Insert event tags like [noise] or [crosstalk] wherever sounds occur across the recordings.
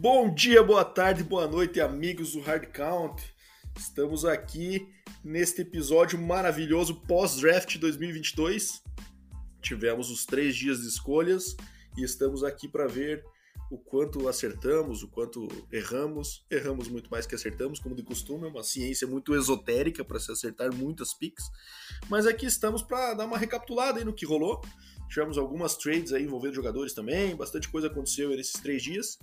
Bom dia, boa tarde, boa noite, amigos do Hard Count. Estamos aqui neste episódio maravilhoso pós-draft 2022. Tivemos os três dias de escolhas e estamos aqui para ver o quanto acertamos, o quanto erramos. Erramos muito mais que acertamos, como de costume, é uma ciência muito esotérica para se acertar muitas picks. Mas aqui estamos para dar uma recapitulada no que rolou. Tivemos algumas trades aí envolvendo jogadores também, bastante coisa aconteceu nesses três dias.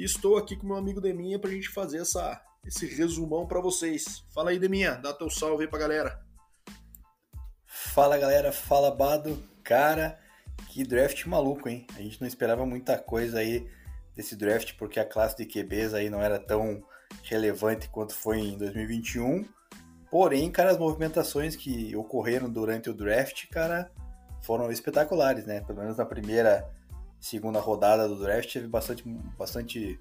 E estou aqui com meu amigo Deminha para a gente fazer essa, esse resumão para vocês. Fala aí, Deminha, dá teu salve aí pra galera. Fala galera, fala Bado. Cara, que draft maluco, hein? A gente não esperava muita coisa aí desse draft, porque a classe de QBs aí não era tão relevante quanto foi em 2021. Porém, cara, as movimentações que ocorreram durante o draft, cara, foram espetaculares, né? Pelo menos na primeira, segunda rodada do draft teve bastante, bastante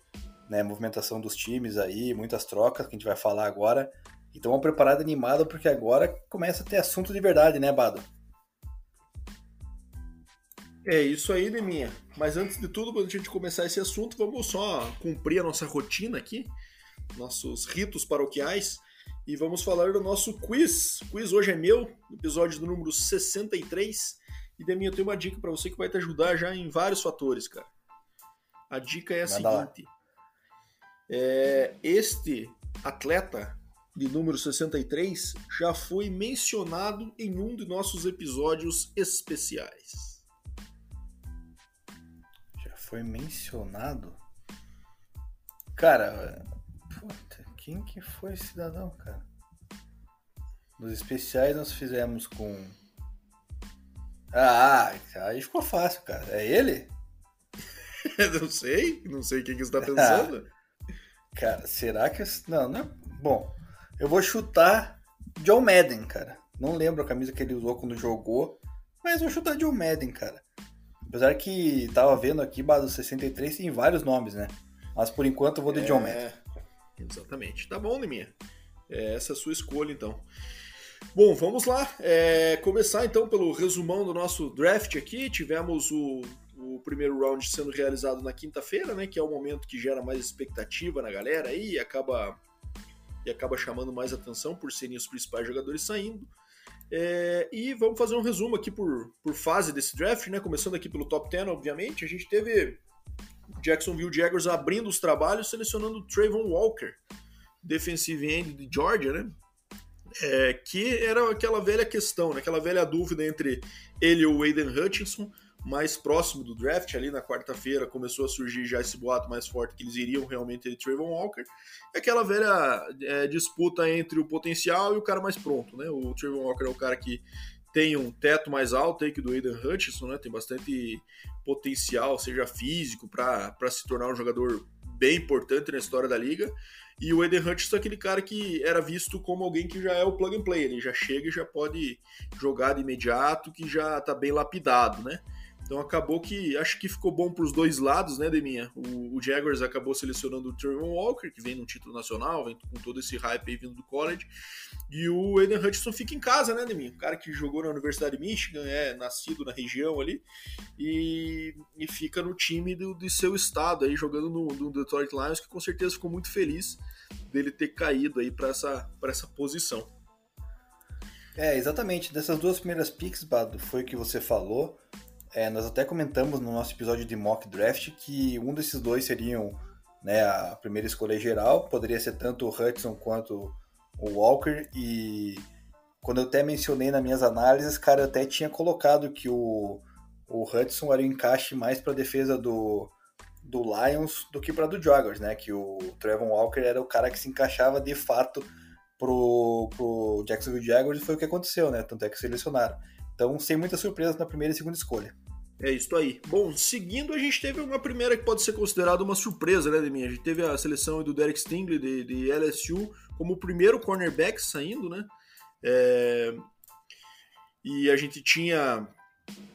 né, movimentação dos times aí, muitas trocas que a gente vai falar agora. Então, uma preparada animada porque agora começa a ter assunto de verdade, né, Bado? É isso aí, Deminha. Mas antes de tudo, quando a gente começar esse assunto, vamos só cumprir a nossa rotina aqui, nossos ritos paroquiais, e vamos falar do nosso quiz. O quiz hoje é meu, episódio do número 63. E Deminha, eu tenho uma dica para você que vai te ajudar já em vários fatores, cara. A dica é a seguinte: é, este atleta de número 63 já foi mencionado em um de nossos episódios especiais foi mencionado. Cara, puta, quem que foi esse cidadão, cara? Nos especiais nós fizemos com. Ah, aí ficou fácil, cara. É ele? [laughs] não sei, não sei o que, que você tá [laughs] pensando. cara, será que. Não, não é. Bom, eu vou chutar John Madden, cara. Não lembro a camisa que ele usou quando jogou, mas vou chutar John Madden, cara. Apesar que tava vendo aqui, Bado 63 tem vários nomes, né? Mas por enquanto eu vou de é, John Madden. Exatamente. Tá bom, Neminha. É essa é a sua escolha, então. Bom, vamos lá. É, começar então pelo resumão do nosso draft aqui. Tivemos o, o primeiro round sendo realizado na quinta-feira, né? Que é o momento que gera mais expectativa na galera aí e acaba, e acaba chamando mais atenção por serem os principais jogadores saindo. É, e vamos fazer um resumo aqui por, por fase desse draft, né? Começando aqui pelo top 10, obviamente. A gente teve Jacksonville Jaguars abrindo os trabalhos, selecionando Trayvon Walker, defensive end de Georgia, né? É, que era aquela velha questão, né? aquela velha dúvida entre ele e o Aiden Hutchinson mais próximo do draft, ali na quarta-feira, começou a surgir já esse boato mais forte que eles iriam realmente ter Trayvon Walker. É aquela velha é, disputa entre o potencial e o cara mais pronto, né? O Trayvon Walker é o cara que tem um teto mais alto aí que do Aiden Hutchinson, né? Tem bastante potencial, seja físico, para se tornar um jogador bem importante na história da liga. E o Aiden Hutchinson é aquele cara que era visto como alguém que já é o plug and play, ele já chega e já pode jogar de imediato, que já tá bem lapidado, né? Então acabou que acho que ficou bom para os dois lados, né, Deminha? O, o Jaguars acabou selecionando o Trevor Walker, que vem no título nacional, vem com todo esse hype aí vindo do college. E o Aiden Hutchinson fica em casa, né, Deminha? O cara que jogou na Universidade de Michigan, é nascido na região ali, e, e fica no time do, de seu estado aí, jogando no, no Detroit Lions, que com certeza ficou muito feliz dele ter caído aí para essa, essa posição. É, exatamente. Dessas duas primeiras picks, Bado, foi o que você falou. É, nós até comentamos no nosso episódio de mock draft que um desses dois seriam né, a primeira escolha geral, poderia ser tanto o Hudson quanto o Walker, e quando eu até mencionei nas minhas análises, cara, eu até tinha colocado que o, o Hudson era o encaixe mais para defesa do, do Lions do que para do Jaguars, né? Que o Trevon Walker era o cara que se encaixava de fato pro, pro Jacksonville Jaguars e foi o que aconteceu, né? Tanto é que selecionaram. Então, sem muitas surpresas na primeira e segunda escolha. É isso aí. Bom, seguindo, a gente teve uma primeira que pode ser considerada uma surpresa, né, Deminha? A gente teve a seleção do Derek Stingley de, de LSU como o primeiro cornerback saindo, né? É... E a gente tinha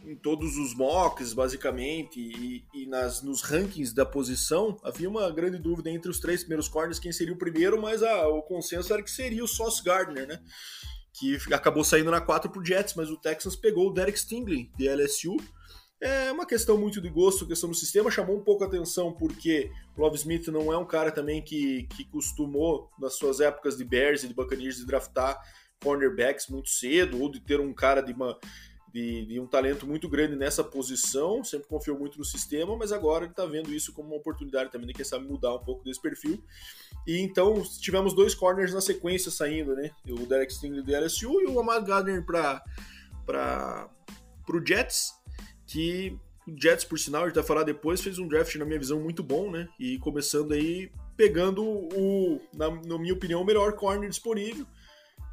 em todos os mocks, basicamente, e, e, nas, nos rankings da posição, havia uma grande dúvida entre os três primeiros corners quem seria o primeiro, mas a, o consenso era que seria o Sauce Gardner, né? que acabou saindo na 4 pro Jets, mas o Texans pegou o Derek Stingley, de LSU. É uma questão muito de gosto, questão do sistema. Chamou um pouco a atenção porque o Love Smith não é um cara também que, que costumou, nas suas épocas de Bears e de Buccaneers, de draftar cornerbacks muito cedo, ou de ter um cara de uma de, de, um talento muito grande nessa posição, sempre confiou muito no sistema, mas agora ele está vendo isso como uma oportunidade também de, quem sabe, mudar um pouco desse perfil. E então tivemos dois corners na sequência saindo, né? O Derek Stingley do LSU e o Ahmad Gardner para o Jets, que o Jets, por sinal, a gente vai falar depois, fez um draft, na minha visão, muito bom, né? E começando aí, pegando o, na, na minha opinião, o melhor corner disponível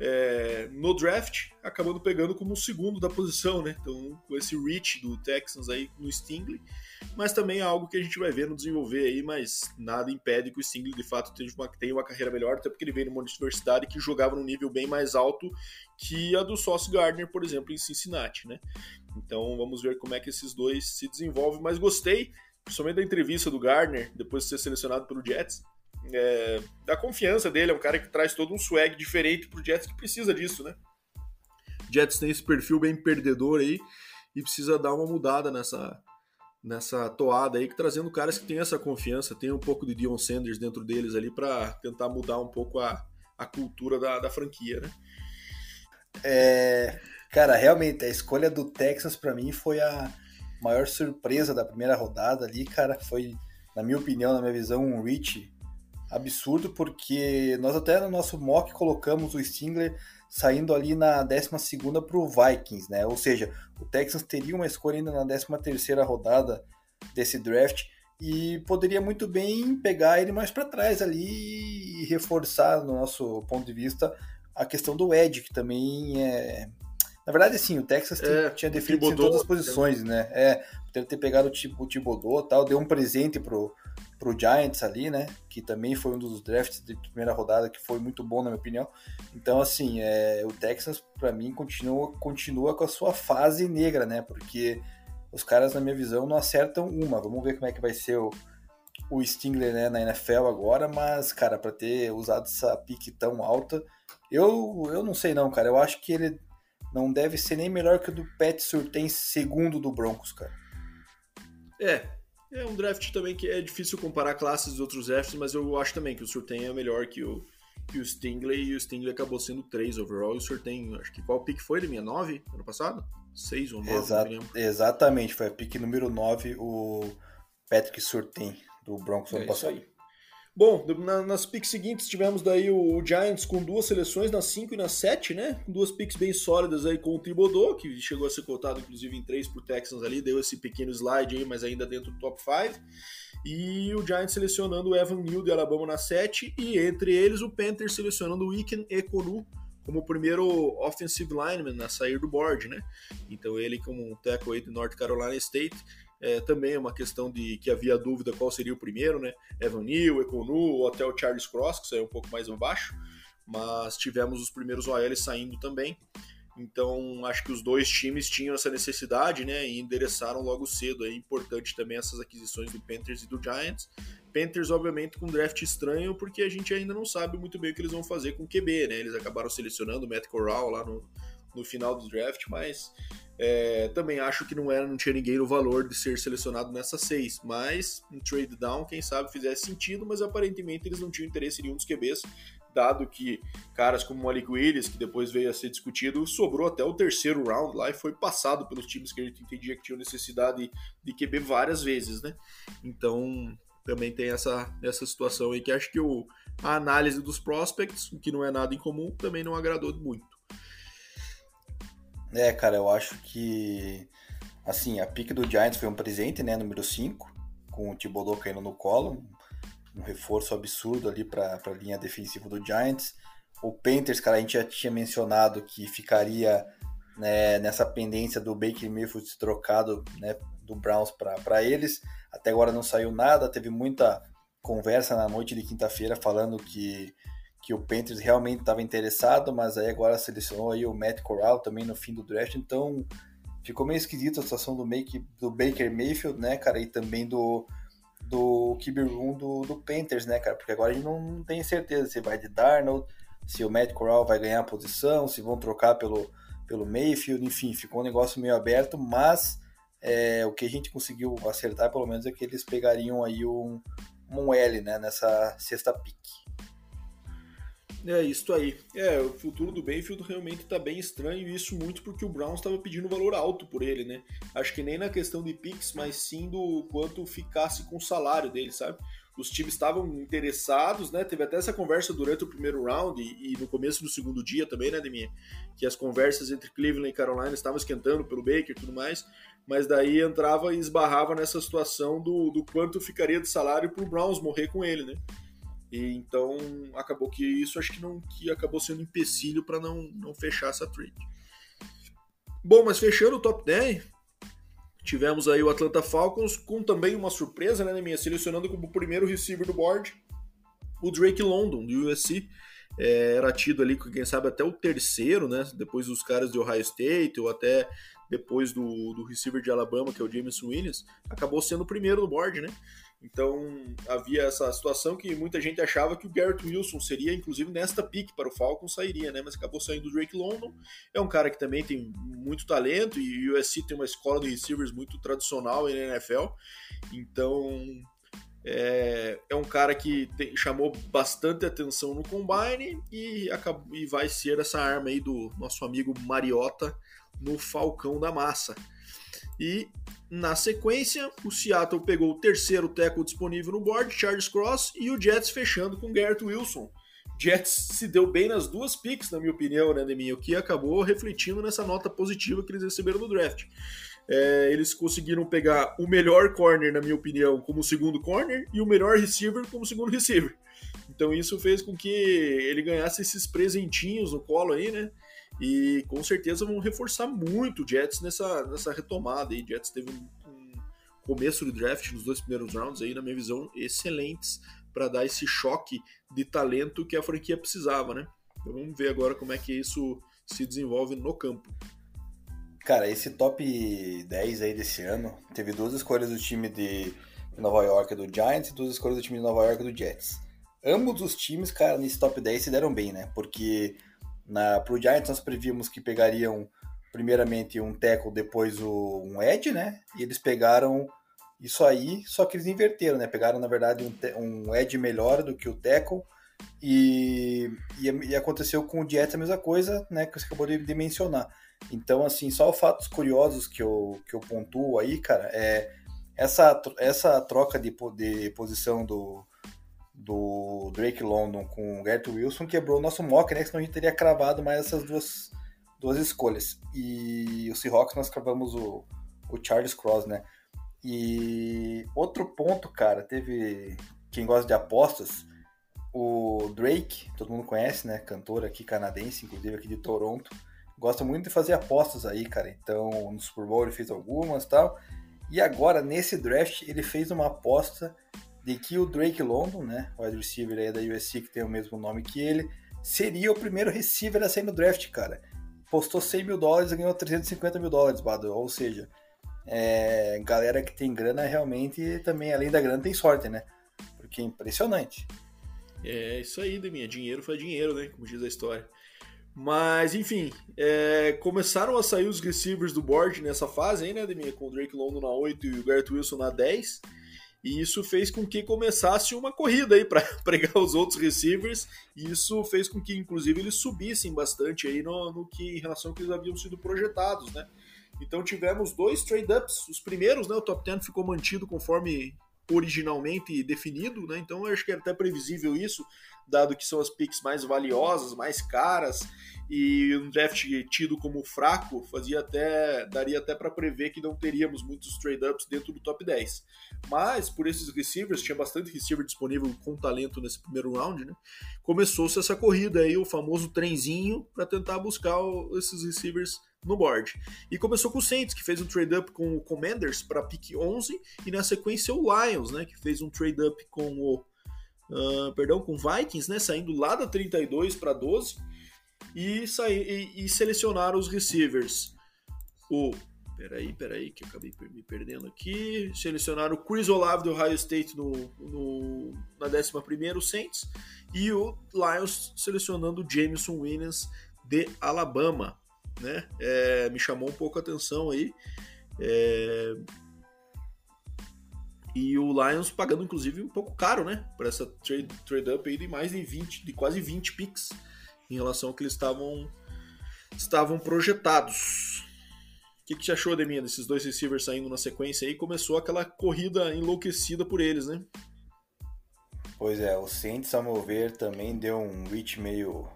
é, no draft, acabando pegando como o segundo da posição, né? Então, com esse reach do Texans aí no Stingley, mas também é algo que a gente vai ver no desenvolver aí, mas nada impede que o Stingley de fato tenha uma, tenha uma carreira melhor, até porque ele veio numa universidade que jogava num nível bem mais alto que a do Sauce Gardner, por exemplo, em Cincinnati, né? Então, vamos ver como é que esses dois se desenvolvem, mas gostei, principalmente da entrevista do Gardner, depois de ser selecionado pelo Jets, é, da confiança dele, é um cara que traz todo um swag diferente pro Jets que precisa disso, né? Jets tem esse perfil bem perdedor aí e precisa dar uma mudada nessa, nessa toada aí, que trazendo caras que têm essa confiança, tem um pouco de Dion Sanders dentro deles ali para tentar mudar um pouco a, a cultura da, da franquia, né? É, cara, realmente a escolha do Texas para mim foi a maior surpresa da primeira rodada ali, cara, foi na minha opinião, na minha visão, um reach absurdo, porque nós até no nosso mock colocamos o Stingler saindo ali na 12 para o Vikings, né? Ou seja, o Texans teria uma escolha ainda na 13 rodada desse draft e poderia muito bem pegar ele mais para trás ali e reforçar, no nosso ponto de vista, a questão do Ed, que também é. Na verdade, sim, o Texas é, tinha definido em todas as posições, né? É, poderia ter pegado o, Thibodeau tal, deu um presente pro, pro Giants ali, né? Que também foi um dos drafts de primeira rodada que foi muito bom, na minha opinião. Então, assim, é, o Texas, para mim, continua, continua com a sua fase negra, né? Porque os caras, na minha visão, não acertam uma. Vamos ver como é que vai ser o, o Stingler né, na NFL agora, mas, cara, para ter usado essa pique tão alta, eu, eu não sei não, cara. Eu acho que ele não deve ser nem melhor que o do Pat Surtain segundo do Broncos, cara. É, é um draft também que é difícil comparar classes de outros drafts, mas eu acho também que o Surtain é melhor que o, que o Stingley, e o Stingley acabou sendo 3 overall, e o Surtain, acho que qual pick foi ele, minha 9 ano passado? 6 ou 9, Exa Exatamente, foi a pick número 9, o Patrick Surtain, do Broncos é ano passado. Aí. Bom, na, nas picks seguintes tivemos daí o, o, Giants com duas seleções, na 5 e na 7, né? Duas picks bem sólidas aí com o Thibodeau, que chegou a ser cotado inclusive em 3 por Texans ali, deu esse pequeno slide aí, mas ainda dentro do top 5. E o Giants selecionando o Evan Neal de Alabama na 7, e entre eles o Panthers selecionando o Iken Ekonu como primeiro offensive lineman a sair do board, né? Então ele como um tackle aí de North Carolina State é, também é uma questão de que havia dúvida qual seria o primeiro, né? Evan Neal, Econu ou até o Charles Cross, que saiu um pouco mais abaixo, mas tivemos os primeiros OL saindo também. Então, acho que os dois times tinham essa necessidade, né? E endereçaram logo cedo. É importante também essas aquisições do Panthers e do Giants. Panthers, obviamente, com um draft estranho, porque a gente ainda não sabe muito bem o que eles vão fazer com o QB, né? Eles acabaram selecionando o Matt Corral lá no, no final do draft, mas é, também acho que não era, não tinha ninguém no valor de ser selecionado nessa seis. Mas um trade down, quem sabe fizesse sentido, mas aparentemente eles não tinham interesse em nenhum dos QBs, dado que caras como o Malik Willis, que depois veio a ser discutido, sobrou até o terceiro round lá e foi passado pelos times que a gente entendia que tinham necessidade de QB várias vezes, né? Então também tem essa, essa situação aí que acho que o, a análise dos prospects, o que não é nada incomum, também não agradou muito. É, cara, eu acho que assim, a pique do Giants foi um presente, né, número 5, com o Thibodeau caindo no colo, um reforço absurdo ali para a linha defensiva do Giants. O Panthers, cara, a gente já tinha mencionado que ficaria né, nessa pendência do Baker Mayfield trocado né, do Browns para eles. Até agora não saiu nada, teve muita conversa na noite de quinta-feira falando que que o Panthers realmente estava interessado, mas aí agora selecionou aí o Matt Corral também no fim do draft, então ficou meio esquisito a situação do, Make, do Baker Mayfield, né, cara, e também do do room do, do Panthers, né, cara, porque agora a gente não, não tem certeza se vai de Darnold, se o Matt Corral vai ganhar a posição, se vão trocar pelo, pelo Mayfield, enfim, ficou um negócio meio aberto, mas é, o que a gente conseguiu acertar, pelo menos, é que eles pegariam aí um, um L, né, nessa sexta pick. É, isso aí. É, o futuro do Bayfield realmente tá bem estranho, e isso muito porque o Browns estava pedindo valor alto por ele, né? Acho que nem na questão de picks, mas sim do quanto ficasse com o salário dele, sabe? Os times estavam interessados, né? Teve até essa conversa durante o primeiro round e, e no começo do segundo dia também, né, Deminha? Que as conversas entre Cleveland e Carolina estavam esquentando pelo Baker e tudo mais, mas daí entrava e esbarrava nessa situação do, do quanto ficaria de salário pro Browns morrer com ele, né? Então acabou que isso acho que não que acabou sendo um empecilho para não, não fechar essa trade. Bom, mas fechando o top 10, tivemos aí o Atlanta Falcons com também uma surpresa, né, minha selecionando como primeiro receiver do board o Drake London do USC. É, era tido ali, quem sabe, até o terceiro, né? Depois dos caras de Ohio State, ou até depois do, do receiver de Alabama, que é o James Williams, acabou sendo o primeiro no board, né? Então havia essa situação que muita gente achava que o Garrett Wilson seria, inclusive nesta pick para o Falcons, sairia, né? Mas acabou saindo o Drake London. É um cara que também tem muito talento e o USC tem uma escola de receivers muito tradicional na NFL. Então é, é um cara que chamou bastante atenção no combine e, acabou, e vai ser essa arma aí do nosso amigo Mariota no Falcão da Massa. E na sequência, o Seattle pegou o terceiro tackle disponível no board, Charles Cross, e o Jets fechando com Garrett Wilson. Jets se deu bem nas duas picks, na minha opinião, né, Deminha? O que acabou refletindo nessa nota positiva que eles receberam no draft. É, eles conseguiram pegar o melhor corner, na minha opinião, como segundo corner e o melhor receiver como segundo receiver. Então isso fez com que ele ganhasse esses presentinhos no colo aí, né? E com certeza vão reforçar muito o Jets nessa, nessa retomada. E Jets teve um, um começo do draft nos dois primeiros rounds aí, na minha visão, excelentes para dar esse choque de talento que a franquia precisava, né? Então vamos ver agora como é que isso se desenvolve no campo. Cara, esse top 10 aí desse ano teve duas escolhas do time de Nova York do Giants e duas escolhas do time de Nova York do Jets. Ambos os times, cara, nesse top 10 se deram bem, né? Porque na, pro Giants nós prevíamos que pegariam primeiramente um tackle, depois o, um edge, né? E eles pegaram isso aí, só que eles inverteram, né? Pegaram, na verdade, um, um edge melhor do que o tackle. E, e, e, aconteceu com o Jets a mesma coisa, né? Que você acabou de, de mencionar. Então, assim, só fatos curiosos que eu, que eu pontuo aí, cara, é essa, essa troca de, de posição do, do Drake London com o Garrett Wilson quebrou o nosso mock, né? Senão a gente teria cravado mais essas duas, duas escolhas. E o Seahawks nós cravamos o, o Charles Cross, né? E outro ponto, cara, teve quem gosta de apostas, o Drake, todo mundo conhece, né? Cantor aqui canadense, inclusive aqui de Toronto. Gosta muito de fazer apostas aí, cara. Então, no Super Bowl ele fez algumas tal. E agora, nesse draft, ele fez uma aposta de que o Drake London, né, o wide receiver aí da USC que tem o mesmo nome que ele, seria o primeiro receiver a sair no draft, cara. Postou 100 mil dólares e ganhou 350 mil dólares, Bado. Ou seja, é, galera que tem grana realmente também, além da grana, tem sorte, né? Porque é impressionante. É isso aí, Deminha. Dinheiro foi dinheiro, né? Como diz a história. Mas, enfim, é, começaram a sair os receivers do board nessa fase aí, né, Deminha? Com o Drake London na 8 e o Garrett Wilson na 10. E isso fez com que começasse uma corrida aí para [laughs] pregar os outros receivers. E isso fez com que, inclusive, eles subissem bastante aí no, no que em relação ao que eles haviam sido projetados, né? Então tivemos dois trade-ups. Os primeiros, né? O top 10 ficou mantido conforme originalmente definido, né? Então eu acho que era até previsível isso, dado que são as picks mais valiosas, mais caras e um draft tido como fraco, fazia até daria até para prever que não teríamos muitos trade-ups dentro do top 10. Mas por esses receivers, tinha bastante receiver disponível com talento nesse primeiro round, né? Começou-se essa corrida aí, o famoso trenzinho para tentar buscar esses receivers no board. E começou com o Saints, que fez um trade-up com o Commanders para pick 11, e na sequência o Lions, né, que fez um trade-up com o uh, perdão, com Vikings, né, saindo lá da 32 para 12 e, e, e selecionaram os receivers. O Peraí, peraí, que eu acabei me perdendo aqui. Selecionaram o Chris Olave do Ohio State no, no, na 11 o Saints. E o Lions selecionando o Jameson Williams de Alabama. Né? É, me chamou um pouco a atenção aí. É... E o Lions pagando, inclusive, um pouco caro, né? Por essa trade, trade up aí de mais de 20, de quase 20 picks em relação ao que eles estavam, estavam projetados. O que, que achou, Deminha, desses dois receivers saindo na sequência aí? Começou aquela corrida enlouquecida por eles, né? Pois é, o Saints, a meu ver, também deu um reach meio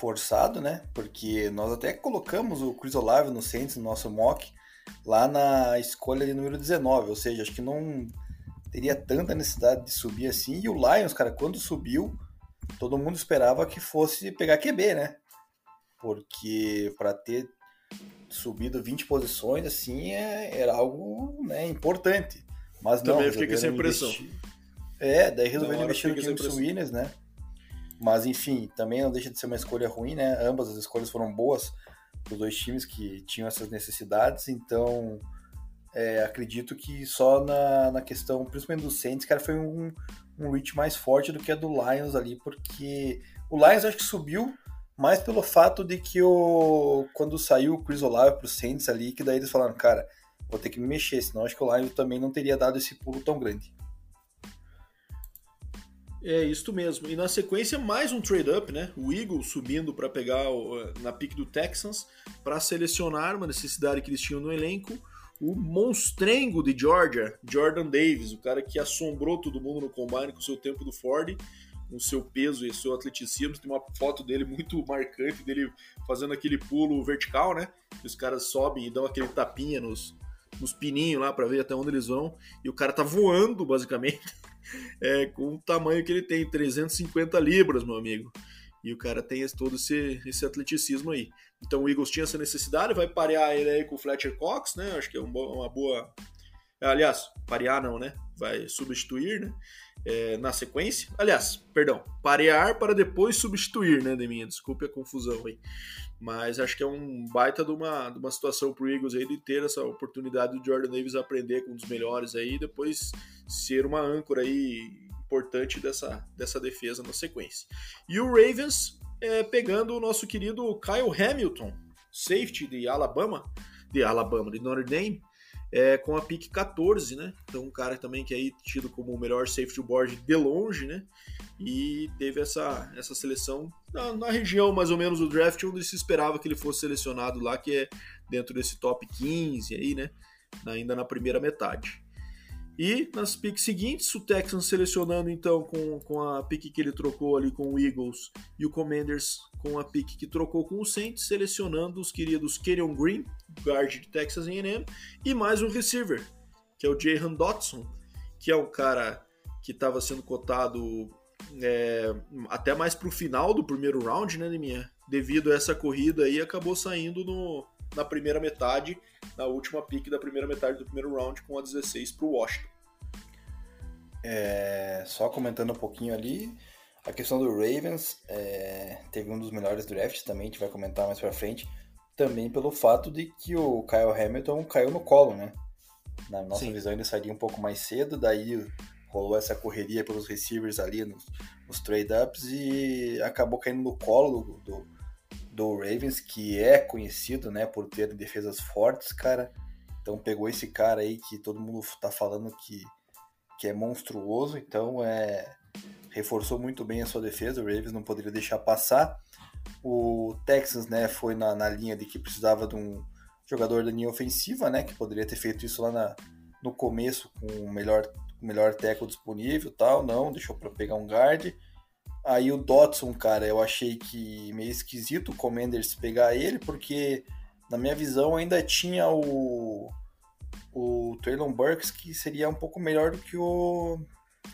forçado, né? Porque nós até colocamos o Chris Olave no Saints, no nosso mock, lá na escolha de número 19, ou seja, acho que não teria tanta necessidade de subir assim. E o Lions, cara, quando subiu, todo mundo esperava que fosse pegar QB, né? Porque para ter subido 20 posições, assim, é, era algo né, importante. Mas Também não, fiquei com essa impressão. Investir... É, daí resolveram investir no James Williams, né? Mas enfim, também não deixa de ser uma escolha ruim, né? Ambas as escolhas foram boas para os dois times que tinham essas necessidades, então é, acredito que só na, na questão, principalmente do Saints, cara, foi um, um reach mais forte do que a do Lions ali, porque o Lions acho que subiu mais pelo fato de que o, quando saiu o Chris Olave para o Saints ali, que daí eles falaram, cara, vou ter que me mexer, senão acho que o Lions também não teria dado esse pulo tão grande. É isso mesmo. E na sequência, mais um trade-up, né? O Eagles subindo para pegar o, na pick do Texans para selecionar uma necessidade que eles tinham no elenco. O monstrengo de Georgia, Jordan Davis, o cara que assombrou todo mundo no combine com o seu tempo do Ford, com o seu peso e seu atleticismo. Tem uma foto dele muito marcante, dele fazendo aquele pulo vertical, né? Que os caras sobem e dão aquele tapinha nos, nos pininhos lá para ver até onde eles vão. E o cara tá voando, basicamente [laughs] é, com o tamanho que ele tem, 350 libras, meu amigo. E o cara tem todo esse, esse atleticismo aí. Então o Eagles tinha essa necessidade, vai parear ele aí com o Fletcher Cox, né? Acho que é uma boa. Aliás, parear não, né? Vai substituir, né? É, na sequência. Aliás, perdão, parear para depois substituir, né, Deminha? Desculpe a confusão aí. Mas acho que é um baita de uma, de uma situação pro Eagles aí de ter essa oportunidade do Jordan Davis aprender com um dos melhores aí e depois ser uma âncora aí importante dessa, dessa defesa na sequência. E o Ravens é, pegando o nosso querido Kyle Hamilton, safety de Alabama, de Alabama, de Notre Dame, é, com a pick 14, né? Então um cara também que é tido como o melhor safety board de longe, né? E teve essa, essa seleção na, na, região mais ou menos do draft onde se esperava que ele fosse selecionado lá, que é dentro desse top 15 aí, né? Ainda na primeira metade. E nas picks seguintes, o Texans selecionando então com, com a pick que ele trocou ali com o Eagles e o Commanders com a pick que trocou com o Saints, selecionando os queridos Kenyon Green, guard de Texas A&M, e mais um receiver, que é o Jahan Dotson, que é um cara que estava sendo cotado é, até mais para o final do primeiro round, né, minha? Devido a essa corrida aí, acabou saindo no, na primeira metade, na última pick da primeira metade do primeiro round, com a 16 para o Washington. É, só comentando um pouquinho ali, a questão do Ravens é, teve um dos melhores drafts também, a gente vai comentar mais pra frente, também pelo fato de que o Kyle Hamilton caiu no colo, né? Na nossa Sim. visão ele sairia um pouco mais cedo, daí rolou essa correria pelos receivers ali nos, nos trade-ups e acabou caindo no colo do, do, do, Ravens, que é conhecido né, por ter defesas fortes, cara. Então pegou esse cara aí que todo mundo tá falando que, que é monstruoso, então é reforçou muito bem a sua defesa, o Ravens não poderia deixar passar. O Texans, né, foi na, na linha de que precisava de um jogador da linha ofensiva, né, que poderia ter feito isso lá na, no começo com o melhor, melhor tackle disponível tal, não, deixou para pegar um guard. Aí o Dotson, cara, eu achei que meio esquisito o Commanders pegar ele, porque na minha visão ainda tinha o o Traylon Burks que seria um pouco melhor do que o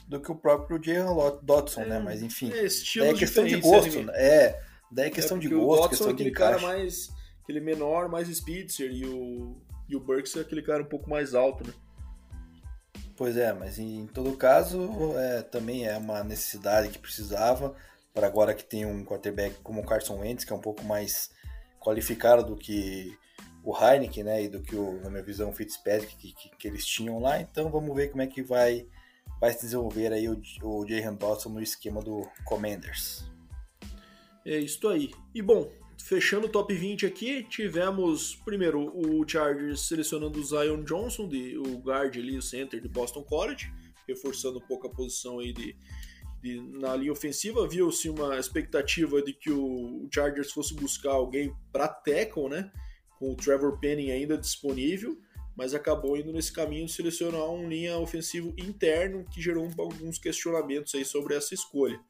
do que o próprio Jalen Dotson, né? é, né? Mas enfim, é, é questão de gosto, né? É, daí é questão é de gosto, o questão é aquele de cara mais aquele menor, mais speedster e o e o Burks é aquele cara um pouco mais alto, né? Pois é, mas em todo caso, é, também é uma necessidade que precisava para agora que tem um quarterback como o Carson Wentz, que é um pouco mais qualificado do que o Heineken, né, e do que o, na minha visão, o Fitzpatrick que, que, que eles tinham lá. Então vamos ver como é que vai vai se desenvolver aí o, o Jahan Dawson no esquema do Commanders. É isso aí. E bom, fechando o top 20 aqui, tivemos primeiro o Chargers selecionando o Zion Johnson, de, o guard ali, o center de Boston College, reforçando um pouco a posição aí de, de na linha ofensiva. Viu-se uma expectativa de que o Chargers fosse buscar alguém para tackle, né? Com o Trevor Penning ainda disponível, mas acabou indo nesse caminho de selecionar um linha ofensivo interno que gerou alguns questionamentos aí sobre essa escolha.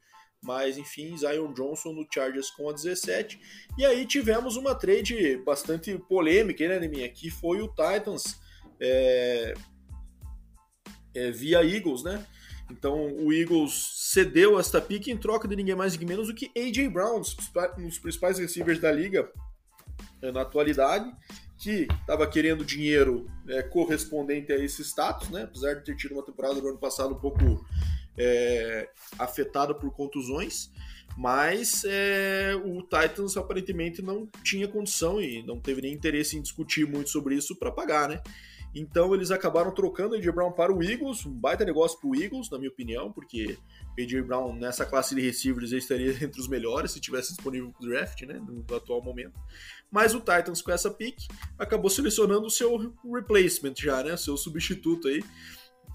Mas enfim, Zion Johnson no Chargers com a 17. E aí tivemos uma trade bastante polêmica, né, Neminha? Que foi o Titans é, é, via Eagles, né? Então o Eagles cedeu esta pick em troca de ninguém mais ninguém menos do que AJ Brown, um dos principais receivers da liga é, na atualidade, que estava querendo dinheiro é, correspondente a esse status, né? Apesar de ter tido uma temporada do ano passado um pouco é, afetada por contusões, mas é, o Titans aparentemente não tinha condição e não teve nem interesse em discutir muito sobre isso para pagar, né? Então eles acabaram trocando o AJ Brown para o Eagles, um baita negócio para o Eagles, na minha opinião, porque o AJ Brown nessa classe de receivers estaria [laughs] entre os melhores se tivesse disponível para o draft, né, no, atual momento. Mas o Titans com essa pick acabou selecionando o seu replacement já, né, seu substituto aí,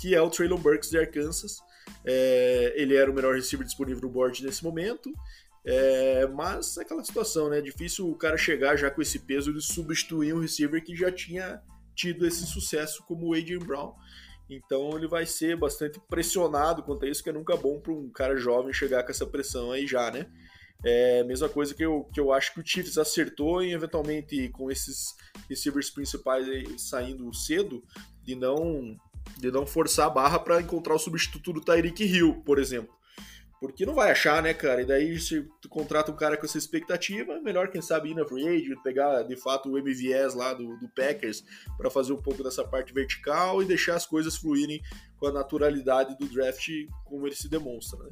que é o Traylon Burks de Arkansas. É, ele era o melhor receiver disponível no board nesse momento. É, mas é aquela situação, né? É difícil o cara chegar já com esse peso de substituir um receiver que já tinha tido esse sucesso como o Adrian Brown. Então ele vai ser bastante pressionado quanto a isso, que é nunca bom para um cara jovem chegar com essa pressão aí já, né? É mesma coisa que eu, que eu acho que o Chiefs acertou em eventualmente com esses receivers principais saindo cedo, de não de não forçar a barra para encontrar o substituto do Tyreek Hill, por exemplo. Porque não vai achar, né, cara? E daí, se tu contrata um cara com essa expectativa, melhor, quem sabe, ir na free agent, pegar de fato o MVS lá do, do Packers para fazer um pouco dessa parte vertical e deixar as coisas fluírem com a naturalidade do draft, como ele se demonstra, né?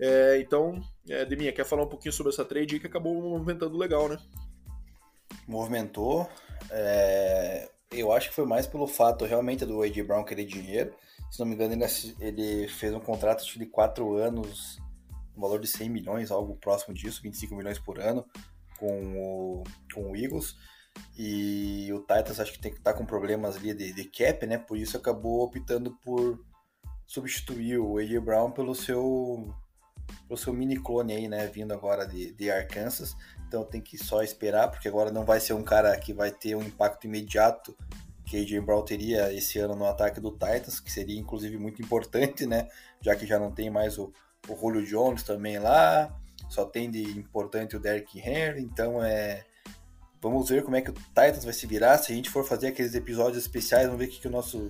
É, então, é, Deminha, quer falar um pouquinho sobre essa trade que acabou movimentando legal, né? Movimentou. É... Eu acho que foi mais pelo fato realmente do A.J. Brown querer dinheiro. Se não me engano, ele, fez um contrato de 4 anos, um valor de 100 milhões, algo próximo disso, 25 milhões por ano, com o, com o Eagles. E o Titans acho que tem que estar tá com problemas ali de, de cap, né? Por isso acabou optando por substituir o A.J. Brown pelo seu pelo seu mini clone aí, né? Vindo agora de, de Arkansas. Então tem que só esperar, porque agora não vai ser um cara que vai ter um impacto imediato que AJ Brown teria esse ano no ataque do Titans, que seria inclusive muito importante, né? Já que já não tem mais o, o Julio Jones também lá, só tem de importante o Derrick Henry, então é. Vamos ver como é que o Titans vai se virar. Se a gente for fazer aqueles episódios especiais, vamos ver o que, que o nosso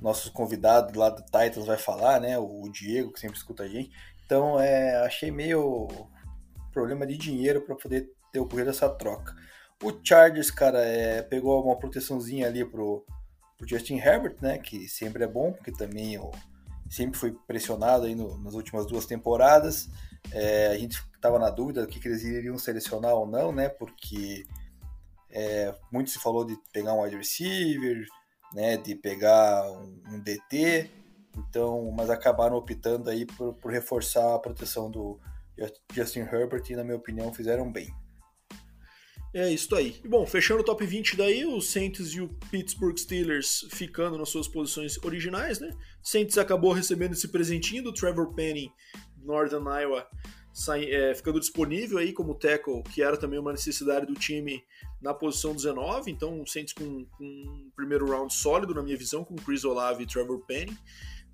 nossos convidados lá do Titans vai falar, né? O Diego, que sempre escuta a gente. Então, é, achei meio problema de dinheiro para poder ter ocorrido essa troca. O Chargers, cara, é, pegou uma proteçãozinha ali pro, pro Justin Herbert, né? Que sempre é bom, porque também eu sempre foi pressionado aí no, nas últimas duas temporadas. É, a gente estava na dúvida do que, que, eles iriam selecionar ou não, né? Porque é, muito se falou de pegar um wide receiver, né? De pegar um, um DT. Então, mas acabaram optando aí por, por reforçar a proteção do Justin Herbert na minha opinião, fizeram bem. É isso aí. E, bom, fechando o top 20 daí, o Saints e o Pittsburgh Steelers ficando nas suas posições originais, né? Saints acabou recebendo esse presentinho do Trevor Penny, Northern Iowa, é, ficando disponível aí como tackle, que era também uma necessidade do time na posição 19. Então, o Saints com, com um primeiro round sólido, na minha visão, com Chris Olave e Trevor Penny.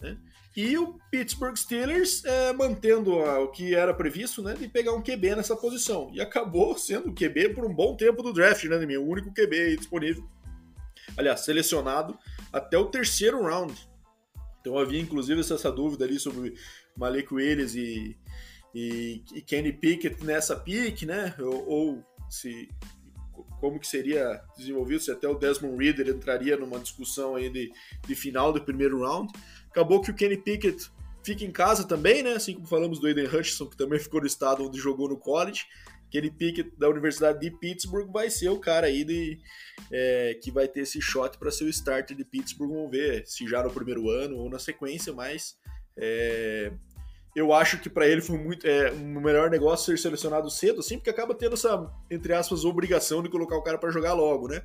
Né? E o Pittsburgh Steelers é, mantendo a, o que era previsto, né, de pegar um QB nessa posição. E acabou sendo o QB por um bom tempo do draft, né, meu? O único QB disponível. Aliás, selecionado até o terceiro round. Então havia inclusive essa dúvida ali sobre Malik Willis e, e, e Kenny Pickett nessa pick, né? Ou, ou, se como que seria desenvolvido, se até o Desmond Reader entraria numa discussão aí de, de final do primeiro round. Acabou que o Kenny Pickett fica em casa também, né? Assim como falamos do Aiden Hutchinson, que também ficou no estado onde jogou no college. Kenny Pickett da Universidade de Pittsburgh vai ser o cara aí de, é, que vai ter esse shot para ser o starter de Pittsburgh. Vamos ver se já no primeiro ano ou na sequência, mas é, eu acho que para ele foi muito é, um melhor negócio ser selecionado cedo, assim, porque acaba tendo essa, entre aspas, obrigação de colocar o cara para jogar logo, né?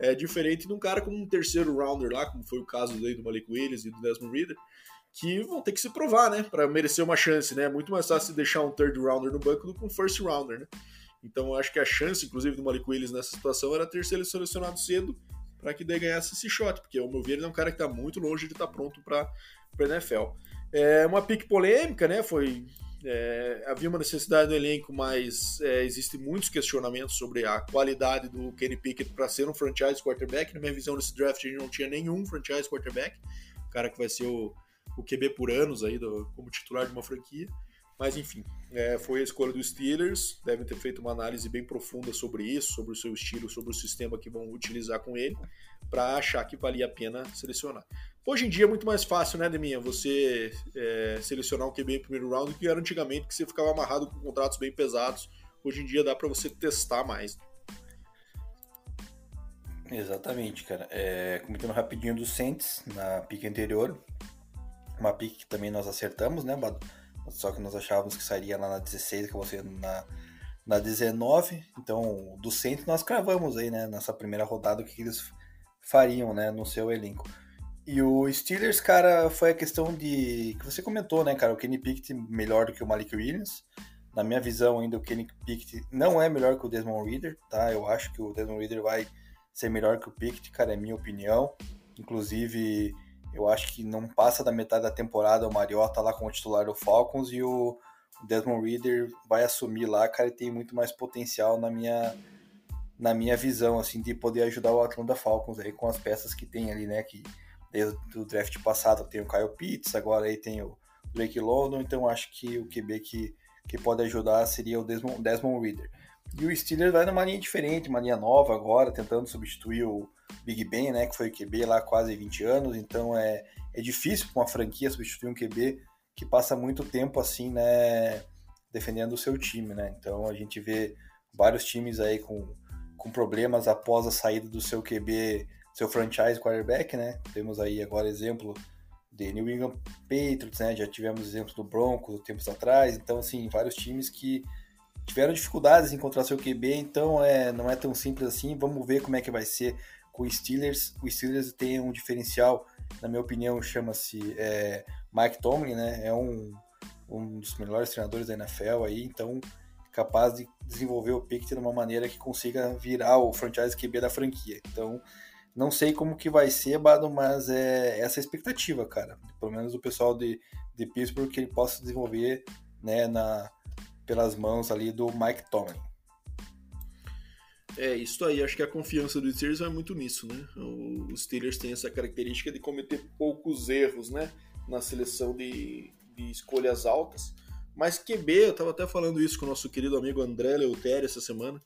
É diferente de um cara como um terceiro rounder lá, como foi o caso aí do Malik Willis e do Desmond Reader, que vão ter que se provar, né, para merecer uma chance, né? É muito mais fácil deixar um third rounder no banco do que um first rounder, né? Então eu acho que a chance, inclusive, do Malik Willis nessa situação era ter sido selecionado cedo para que daí ganhasse esse shot, porque ao meu ver ele é um cara que está muito longe de estar tá pronto para NFL. É uma pique polêmica, né? Foi é, havia uma necessidade no elenco, mas é, existem muitos questionamentos sobre a qualidade do Kenny Pickett para ser um franchise quarterback. Na minha visão, nesse draft gente não tinha nenhum franchise quarterback, o cara que vai ser o, o QB por anos aí do, como titular de uma franquia. Mas enfim, é, foi a escolha dos Steelers. Devem ter feito uma análise bem profunda sobre isso, sobre o seu estilo, sobre o sistema que vão utilizar com ele, para achar que valia a pena selecionar. Hoje em dia é muito mais fácil, né, Deminha, você é, selecionar um QB em primeiro round do que era antigamente, que você ficava amarrado com contratos bem pesados. Hoje em dia dá para você testar mais. Exatamente, cara. É, comentando rapidinho dos Saints na pique anterior, uma pique que também nós acertamos, né, Bado? Só que nós achávamos que sairia lá na 16, acabou sendo na, na 19. Então, do centro nós cravamos aí, né? Nessa primeira rodada, o que eles fariam, né? No seu elenco. E o Steelers, cara, foi a questão de. que você comentou, né, cara? O Kenny Pickett melhor do que o Malik Williams. Na minha visão, ainda o Kenny Pickett não é melhor que o Desmond Reader, tá? Eu acho que o Desmond Reader vai ser melhor que o Pickett, cara, é minha opinião. Inclusive, eu acho que não passa da metade da temporada o Mariota lá como titular do Falcons e o Desmond Reader vai assumir lá, cara, e tem muito mais potencial na minha na minha visão, assim, de poder ajudar o Atlanta Falcons aí com as peças que tem ali, né, que desde o draft passado tem o Kyle Pitts, agora aí tem o Blake London, então acho que o QB que, que pode ajudar seria o Desmond, Desmond Reader. E o Steelers vai numa linha diferente, uma linha nova agora, tentando substituir o Big Ben, né, que foi o QB lá há quase 20 anos, então é, é difícil para uma franquia substituir um QB que passa muito tempo assim, né, defendendo o seu time, né? Então a gente vê vários times aí com, com problemas após a saída do seu QB, seu franchise quarterback, né? Temos aí agora exemplo de New England Patriots, né? Já tivemos exemplos do Broncos tempos atrás, então assim, vários times que tiveram dificuldades em encontrar seu QB, então é, não é tão simples assim. Vamos ver como é que vai ser com o Steelers. O Steelers tem um diferencial, na minha opinião, chama-se é, Mike Tomlin, né? É um, um dos melhores treinadores da NFL aí, então capaz de desenvolver o Pickett de uma maneira que consiga virar o franchise QB da franquia. Então, não sei como que vai ser, Bado, mas é essa a expectativa, cara. Pelo menos o pessoal de, de Pittsburgh que ele possa desenvolver né, na, pelas mãos ali do Mike Tomlin. É, isso aí, acho que a confiança do Steelers vai muito nisso, né? Os Steelers têm essa característica de cometer poucos erros, né? Na seleção de, de escolhas altas. Mas QB, eu tava até falando isso com o nosso querido amigo André Leutério essa semana.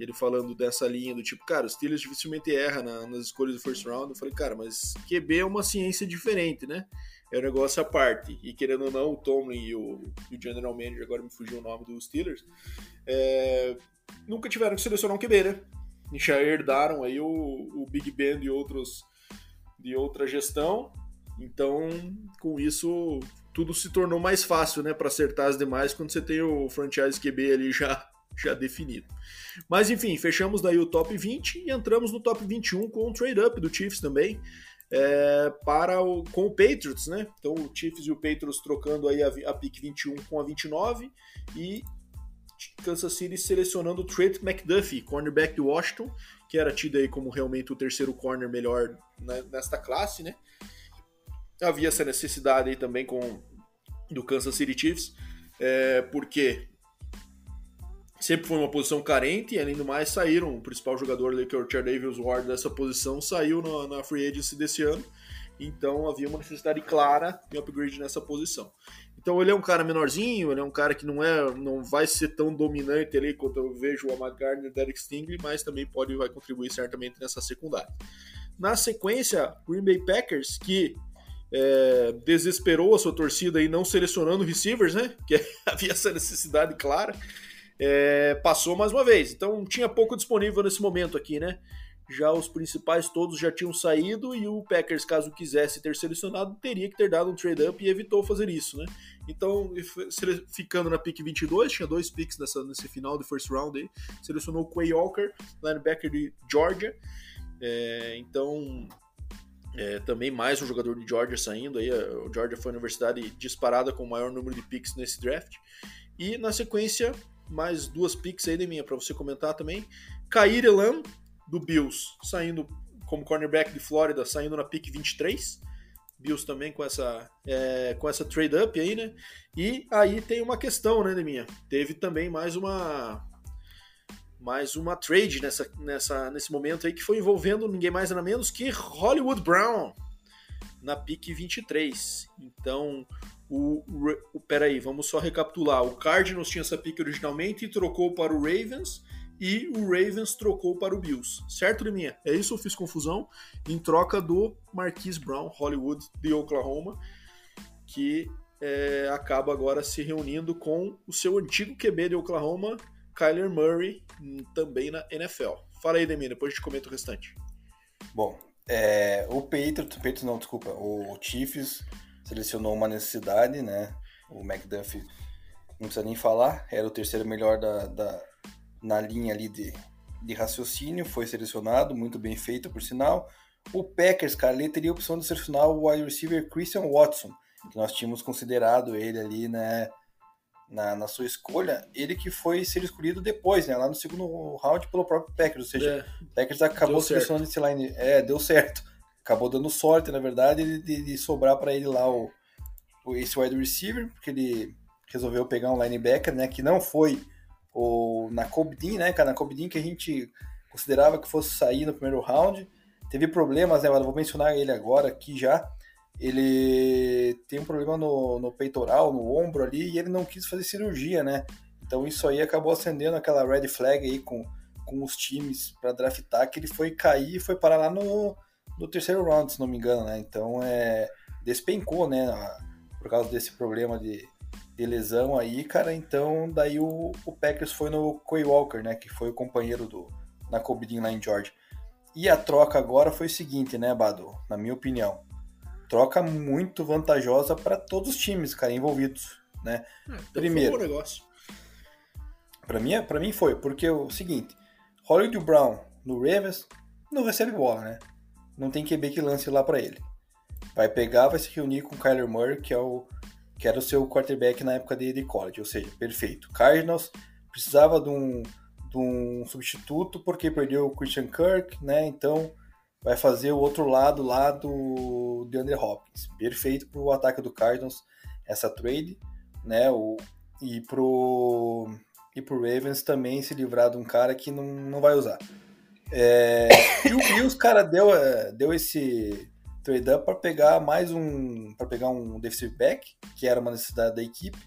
Ele falando dessa linha do tipo, cara, os Steelers dificilmente erra na, nas escolhas do first round. Eu falei, cara, mas QB é uma ciência diferente, né? é um negócio à parte. E querendo ou não, o Tomlin e o, o General Manager, agora me fugiu o nome dos Steelers, é, nunca tiveram que selecionar um QB, né? E já herdaram aí o, o Big Ben de, outros, de outra gestão. Então, com isso, tudo se tornou mais fácil, né, para acertar as demais quando você tem o franchise QB ali já, já definido. Mas enfim, fechamos daí o top 20 e entramos no top 21 com o trade up do Chiefs também é, para o, com o Patriots, né? Então o Chiefs e o Patriots trocando aí a, a pick 21 com a 29 e Kansas City selecionando o Trent McDuffie, cornerback de Washington, que era tido aí como realmente o terceiro corner melhor nesta classe, né? Havia essa necessidade aí também com do Kansas City Chiefs, é, porque sempre foi uma posição carente, e além do mais, saíram. O principal jogador ali, que é o Davis Ward, dessa posição, saiu na, na free agency desse ano. Então havia uma necessidade clara de upgrade nessa posição. Então ele é um cara menorzinho, ele é um cara que não é, não vai ser tão dominante ali quanto eu vejo o Gardner e o Derek Stingley, mas também pode vai contribuir certamente nessa secundária. Na sequência, Green Bay Packers, que é, desesperou a sua torcida e não selecionando receivers, né? [laughs] Que havia essa necessidade clara é, passou mais uma vez. Então tinha pouco disponível nesse momento aqui, né? já os principais todos já tinham saído e o Packers, caso quisesse ter selecionado, teria que ter dado um trade-up e evitou fazer isso, né? Então, ficando na pick 22, tinha dois picks nessa, nesse final de first round aí, selecionou o Quay Walker, linebacker de Georgia. É, então, é, também mais um jogador de Georgia saindo aí. O Georgia foi a universidade disparada com o maior número de picks nesse draft. E na sequência, mais duas picks aí de minha para você comentar também. Kair Elam, do Bills, saindo como cornerback de Flórida, saindo na pick 23. Bills também com essa, é, com essa trade up aí, né? E aí tem uma questão, né, minha Teve também mais uma mais uma trade nessa, nessa, nesse momento aí que foi envolvendo ninguém mais nada menos que Hollywood Brown na pick 23. Então, o, o peraí, vamos só recapitular. O Cardinals tinha essa pick originalmente e trocou para o Ravens e o Ravens trocou para o Bills. Certo, Liminha? É isso, eu fiz confusão. Em troca do Marquise Brown, Hollywood de Oklahoma, que é, acaba agora se reunindo com o seu antigo QB de Oklahoma, Kyler Murray, também na NFL. Fala aí, Demi, depois a gente comenta o restante. Bom, é, o Patriots, Patriots não, desculpa, o Chiefs selecionou uma necessidade, né? O McDuff não precisa nem falar, era o terceiro melhor da, da na linha ali de, de raciocínio, foi selecionado, muito bem feito, por sinal. O Packers, cara, ele teria a opção de selecionar o wide receiver Christian Watson, que nós tínhamos considerado ele ali, né, na, na sua escolha, ele que foi ser escolhido depois, né, lá no segundo round pelo próprio Packers, ou seja, é, o Packers acabou selecionando esse line, é, deu certo, acabou dando sorte, na verdade, de, de sobrar para ele lá o, o, esse wide receiver, porque ele resolveu pegar um linebacker, né, que não foi o Nakobdin, né, cara, Nakobdin que a gente considerava que fosse sair no primeiro round, teve problemas, né, mas vou mencionar ele agora aqui já, ele tem um problema no, no peitoral, no ombro ali, e ele não quis fazer cirurgia, né, então isso aí acabou acendendo aquela red flag aí com, com os times para draftar, que ele foi cair e foi parar lá no, no terceiro round, se não me engano, né, então é, despencou, né, por causa desse problema de de lesão aí, cara, então daí o, o Packers foi no Quay Walker, né, que foi o companheiro do na Cobidin lá em Georgia. E a troca agora foi o seguinte, né, Bado, na minha opinião. Troca muito vantajosa para todos os times, cara, envolvidos, né? É, então Primeiro, foi um negócio. Para mim, para mim foi, porque é o seguinte, Hollywood Brown no Ravens não recebe bola, né? Não tem QB que lance lá para ele. Vai pegar, vai se reunir com o Kyler Murray, que é o que era o seu quarterback na época de college, ou seja, perfeito. Cardinals precisava de um, de um substituto porque perdeu o Christian Kirk, né? Então vai fazer o outro lado lá do DeAndre Hopkins. Perfeito para o ataque do Cardinals essa trade, né? O, e pro e pro Ravens também se livrar de um cara que não, não vai usar. É, e, o, e os cara deu, é, deu esse trade up para pegar mais um para pegar um defensive back, que era uma necessidade da equipe.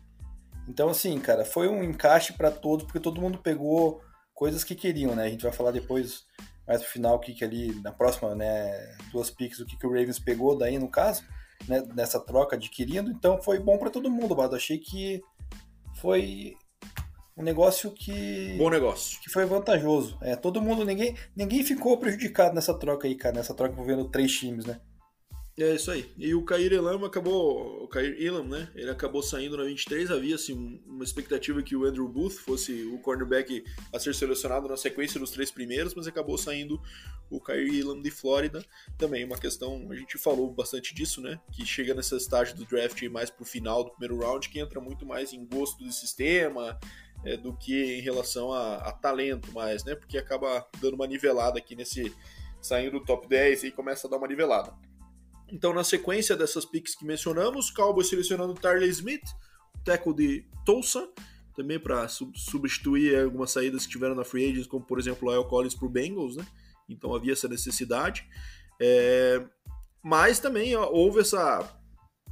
Então assim, cara, foi um encaixe para todos, porque todo mundo pegou coisas que queriam, né? A gente vai falar depois mais pro final o que que ali na próxima, né, duas picks o que que o Ravens pegou daí no caso, né, nessa troca adquirindo. Então foi bom para todo mundo, Bado. Achei que foi um negócio que bom negócio que foi vantajoso é todo mundo ninguém ninguém ficou prejudicado nessa troca aí cara nessa troca envolvendo três times né é isso aí. E o Cair Elam acabou. O Cair Elam, né? Ele acabou saindo na 23. Havia assim, uma expectativa que o Andrew Booth fosse o cornerback a ser selecionado na sequência dos três primeiros, mas acabou saindo o Cair Elam de Flórida. Também uma questão, a gente falou bastante disso, né? Que chega nessa estágio do draft mais pro final do primeiro round, que entra muito mais em gosto do sistema. É, do que em relação a, a talento mais, né? Porque acaba dando uma nivelada aqui nesse. saindo do top 10 e começa a dar uma nivelada. Então, na sequência dessas picks que mencionamos, Cowboys selecionando Tarley Smith, tackle de Tulsa, também para sub substituir algumas saídas que tiveram na free agents, como por exemplo o Collins para o Bengals, né? Então havia essa necessidade. É... Mas também ó, houve essa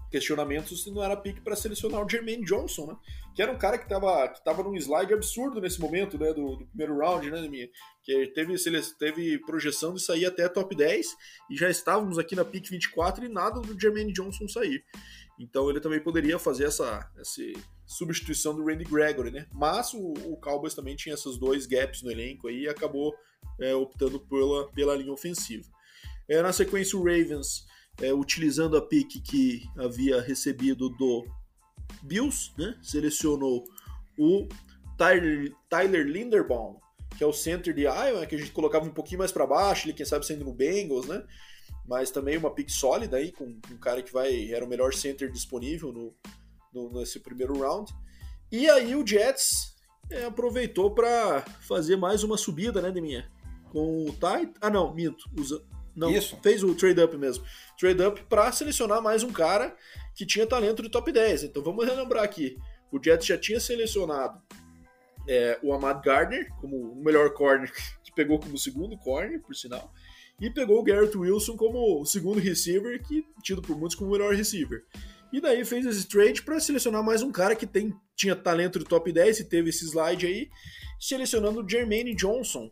questionamentos se não era pique para selecionar o Jermaine Johnson, né? Que era um cara que estava que tava num slide absurdo nesse momento, né? Do, do primeiro round, né, minha? Que teve, teve projeção de sair até top 10 e já estávamos aqui na pique 24 e nada do Jermaine Johnson sair. Então ele também poderia fazer essa, essa substituição do Randy Gregory, né? Mas o, o Cowboys também tinha esses dois gaps no elenco aí e acabou é, optando pela, pela linha ofensiva. É, na sequência, o Ravens é, utilizando a pick que havia recebido do Bills, né? Selecionou o Tyler, Tyler Linderbaum, que é o center de Iowa, que a gente colocava um pouquinho mais para baixo, ele quem sabe sendo no Bengals, né? Mas também uma pick sólida aí, com um cara que vai era o melhor center disponível no, no nesse primeiro round. E aí o Jets é, aproveitou para fazer mais uma subida, né, Deminha? Com o Tight. Ah, não, minto. Usa, não, Isso. fez o trade up mesmo. Trade up para selecionar mais um cara que tinha talento de top 10. Então vamos relembrar aqui. O Jets já tinha selecionado é, o Ahmad Gardner como o melhor corner, [laughs] que pegou como segundo corner, por sinal. E pegou o Garrett Wilson como o segundo receiver, que tido por muitos como o melhor receiver. E daí fez esse trade para selecionar mais um cara que tem, tinha talento de top 10 e teve esse slide aí, selecionando o Jermaine Johnson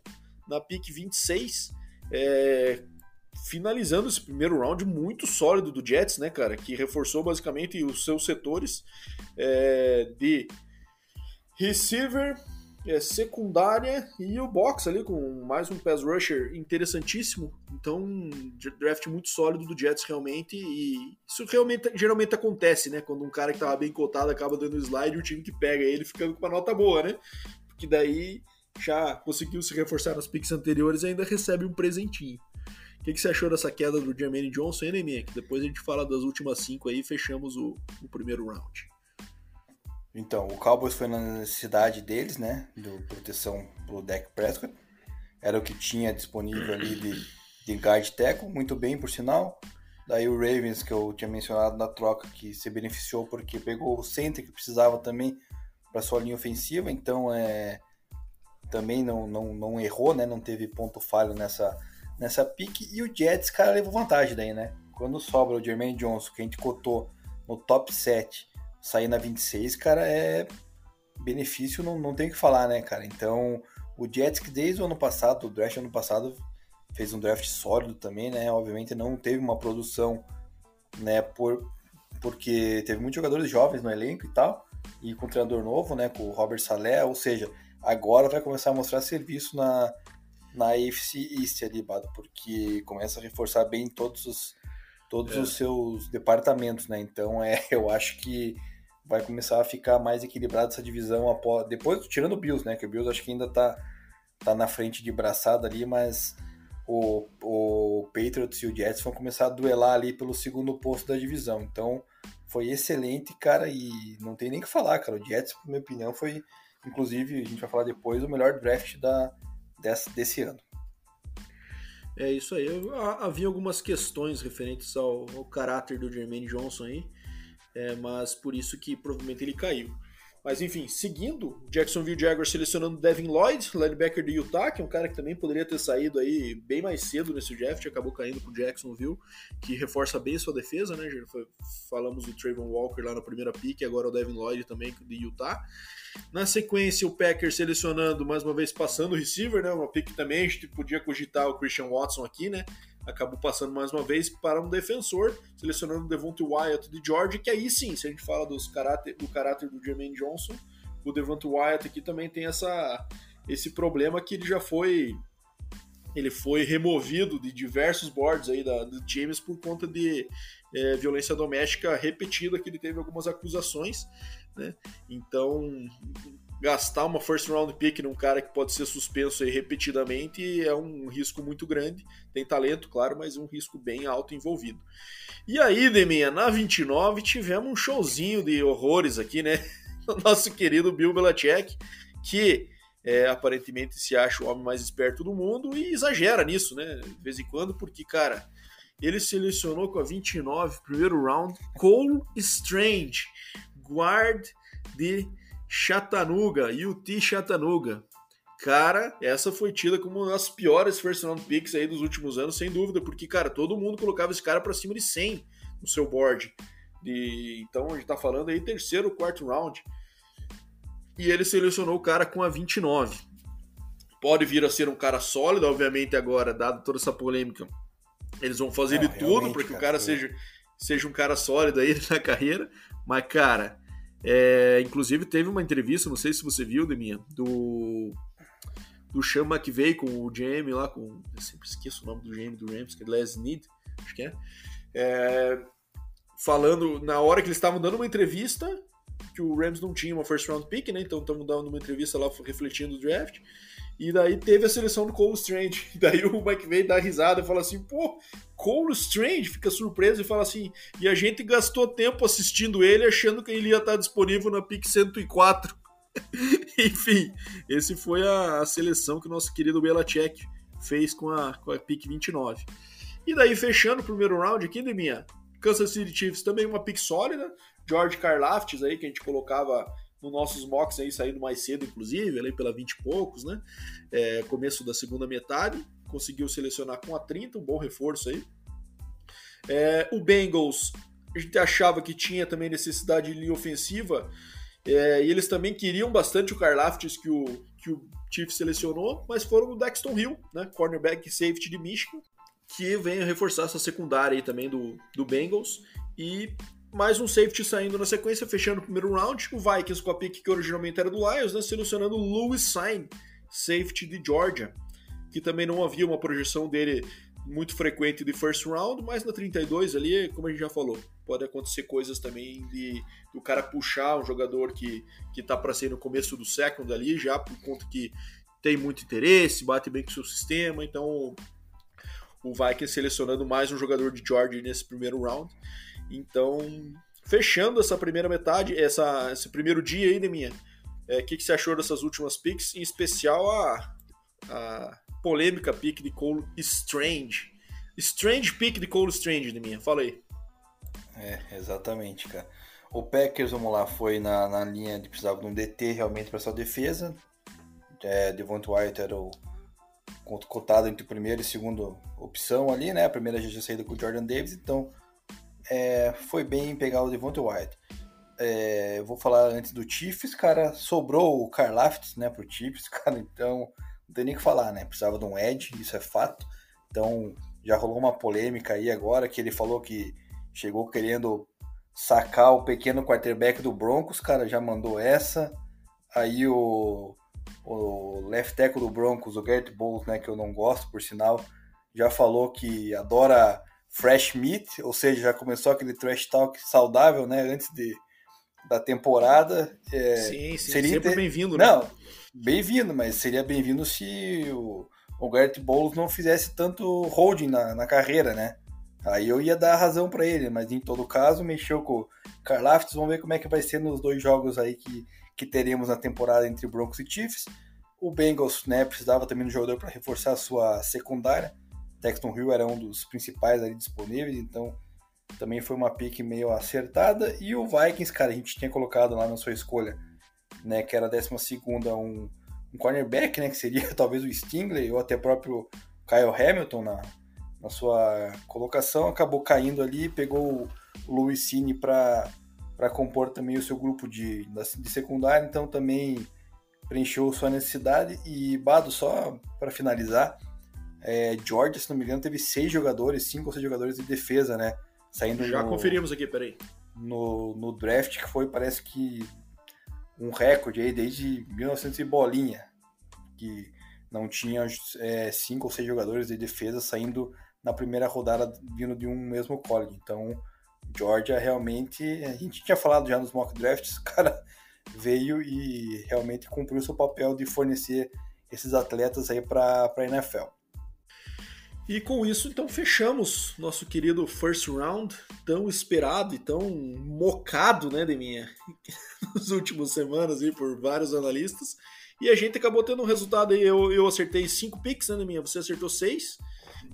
na pick 26. É, finalizando esse primeiro round muito sólido do Jets, né, cara? Que reforçou basicamente os seus setores é, de receiver, é, secundária e o box ali com mais um pass rusher interessantíssimo. Então, draft muito sólido do Jets realmente. E isso realmente geralmente acontece, né? Quando um cara que tava bem cotado acaba dando slide, o time que pega ele ficando com uma nota boa, né? Porque daí já conseguiu se reforçar nas picks anteriores e ainda recebe um presentinho. O que, que, você achou dessa queda do Jermaine Johnson e Neymar? Depois a gente fala das últimas cinco aí e fechamos o, o, primeiro round. Então, o Cowboys foi na necessidade deles, né? De proteção pro Dak Prescott. Era o que tinha disponível ali de, de guard tackle, muito bem, por sinal. Daí o Ravens, que eu tinha mencionado na troca, que se beneficiou porque pegou o center que precisava também para sua linha ofensiva. Então, é, também não, não, não errou, né? Não teve ponto falho nessa nessa pique. E o Jets, cara, levou vantagem daí, né? Quando sobra o Jermaine Johnson, que a gente cotou no top 7, sair na 26, cara, é benefício, não, não tem o que falar, né, cara? Então, o Jets, que desde o ano passado, o draft ano passado, fez um draft sólido também, né? Obviamente não teve uma produção, né, por, porque teve muitos jogadores jovens no elenco e tal, e com treinador novo, né, com o Robert Saleh, ou seja, agora vai começar a mostrar serviço na, na AFC East ali, Bado, porque começa a reforçar bem todos os, todos é. os seus departamentos, né? Então é, [laughs] eu acho que vai começar a ficar mais equilibrada essa divisão após, depois tirando o Bills, né? Que o Bills acho que ainda tá, tá na frente de braçada ali, mas o, o Patriots e o Jets vão começar a duelar ali pelo segundo posto da divisão. Então foi excelente, cara, e não tem nem o que falar, cara. O Jets, na minha opinião, foi, inclusive, a gente vai falar depois, o melhor draft da, desse, desse ano. É isso aí. Havia algumas questões referentes ao, ao caráter do Jermaine Johnson aí, é, mas por isso que provavelmente ele caiu. Mas enfim, seguindo, Jacksonville Jaguars selecionando Devin Lloyd, linebacker do Utah, que é um cara que também poderia ter saído aí bem mais cedo nesse draft, acabou caindo pro Jacksonville, que reforça bem sua defesa, né? Já falamos do Trayvon Walker lá na primeira pick, agora o Devin Lloyd também do Utah. Na sequência, o Packers selecionando, mais uma vez, passando o receiver, né? Uma pick também, a gente podia cogitar o Christian Watson aqui, né? Acabou passando mais uma vez para um defensor, selecionando o Devontae Wyatt de George, que aí sim, se a gente fala dos caráter, do caráter do Jermaine Johnson, o Devontae Wyatt aqui também tem essa, esse problema que ele já foi ele foi removido de diversos boards aí da, do James por conta de é, violência doméstica repetida, que ele teve algumas acusações né? Então, gastar uma first round pick num cara que pode ser suspenso repetidamente é um risco muito grande. Tem talento, claro, mas um risco bem alto envolvido. E aí, Deminha, na 29 tivemos um showzinho de horrores aqui, né? [laughs] Nosso querido Bill Belichick, que é, aparentemente se acha o homem mais esperto do mundo e exagera nisso, né? De vez em quando, porque, cara, ele selecionou com a 29, primeiro round, Cole Strange Guard de Chattanooga, UT Chattanooga. Cara, essa foi tida como uma das piores first round picks aí dos últimos anos, sem dúvida, porque, cara, todo mundo colocava esse cara para cima de 100 no seu board. De, então a gente tá falando aí terceiro, quarto round. E ele selecionou o cara com a 29. Pode vir a ser um cara sólido, obviamente, agora, dado toda essa polêmica. Eles vão fazer de tudo para que o cara seja, seja um cara sólido aí [laughs] na carreira. Mas, cara, é, inclusive teve uma entrevista, não sei se você viu, Deminha, do do Sean McVeigh com o GM lá, com. Eu sempre esqueço o nome do GM do Rams, que é Les Need, acho que é. é. Falando, na hora que eles estavam dando uma entrevista, que o Rams não tinha uma first round pick, né? Então estavam dando uma entrevista lá refletindo o draft. E daí teve a seleção do Cole Strange. E [laughs] daí o McVeigh dá risada e fala assim: pô, Cole Strange fica surpreso e fala assim: e a gente gastou tempo assistindo ele achando que ele ia estar disponível na pick 104. [laughs] Enfim, esse foi a, a, seleção que o nosso querido Belichick fez com a, com a pick 29. E daí, fechando o primeiro round aqui, Deminha, Kansas City Chiefs também uma pick sólida, George Karlaftis aí, que a gente colocava nos nossos mocks aí, saindo mais cedo, inclusive, ali pela 20 e poucos, né? É, começo da segunda metade, conseguiu selecionar com a 30, um bom reforço aí. É, o Bengals, a gente achava que tinha também necessidade de linha ofensiva, é, e eles também queriam bastante o Karlaftis que o, que o Chiefs selecionou, mas foram no Dexton Hill, né, cornerback e safety de Michigan, que vem reforçar essa secundária aí também do, do Bengals. E mais um safety saindo na sequência, fechando o primeiro round. O Vikings com a pick que originalmente era do Lions, né, selecionando o Lewis Sign, safety de Georgia, que também não havia uma projeção dele muito frequente de first round, mas na 32 ali, como a gente já falou, pode acontecer coisas também de do cara puxar um jogador que, que tá para ser no começo do second ali, já por conta que tem muito interesse, bate bem com o seu sistema, então o Vikings selecionando mais um jogador de Georgia nesse primeiro round. Então, fechando essa primeira metade, essa, esse primeiro dia aí, Deminha, o é, que, que você achou dessas últimas picks, em especial a, a polêmica pick de Cole Strange. Strange pick de Cole Strange, de minha. Fala aí. É, exatamente, cara. O Packers, vamos lá, foi na, na linha de precisava de um DT realmente para sua defesa. É, White era o cotado entre primeira e segunda opção ali, né? A primeira já tinha saído com o Jordan Davis, então é, foi bem pegar o Devont White. É, vou falar antes do Chiefs, cara, sobrou o Karlaftis, né, pro Chiefs, [laughs] cara, então não tem nem o que falar, né? Precisava de um Edge, isso é fato. Então já rolou uma polêmica aí agora que ele falou que chegou querendo sacar o pequeno quarterback do Broncos, cara, já mandou essa. Aí o, o left tackle do Broncos, o Garrett Bowles, né, que eu não gosto, por sinal, já falou que adora fresh meat, ou seja, já começou aquele trash talk saudável, né, antes de, da temporada. É, sim, sim, seria sempre bem-vindo, né? Não, bem-vindo, mas seria bem-vindo se o, o Garrett Bowles não fizesse tanto holding na, na carreira, né? Aí eu ia dar razão para ele, mas em todo caso mexeu com o Karlaftis. Vamos ver como é que vai ser nos dois jogos aí que, que teremos na temporada entre Broncos e Chiefs. O Bengals né, precisava também do jogador para reforçar a sua secundária. Texton Hill era um dos principais ali disponíveis, então também foi uma pick meio acertada. E o Vikings, cara, a gente tinha colocado lá na sua escolha né, que era a 12 um, um cornerback, né, que seria [laughs] talvez o Stingley ou até próprio Kyle Hamilton na, na sua colocação, acabou caindo ali, pegou o Louis Cine para compor também o seu grupo de, de secundário, então também preencheu sua necessidade. E Bado, só para finalizar, é, Georgia, se não me engano, teve seis jogadores, cinco ou seis jogadores de defesa, né? Saindo Já no, conferimos aqui, peraí. No, no draft, que foi, parece que um recorde aí desde 1900 e bolinha, que não tinha é, cinco ou seis jogadores de defesa saindo na primeira rodada vindo de um mesmo college. Então, Georgia realmente, a gente tinha falado já nos mock drafts, [laughs] o cara veio e realmente cumpriu seu papel de fornecer esses atletas aí para a NFL. E com isso, então, fechamos nosso querido first round, tão esperado e tão mocado, né, Deminha, [laughs] nas últimas semanas aí por vários analistas. E a gente acabou tendo um resultado aí, eu, eu acertei cinco picks, né, Deminha? Você acertou seis.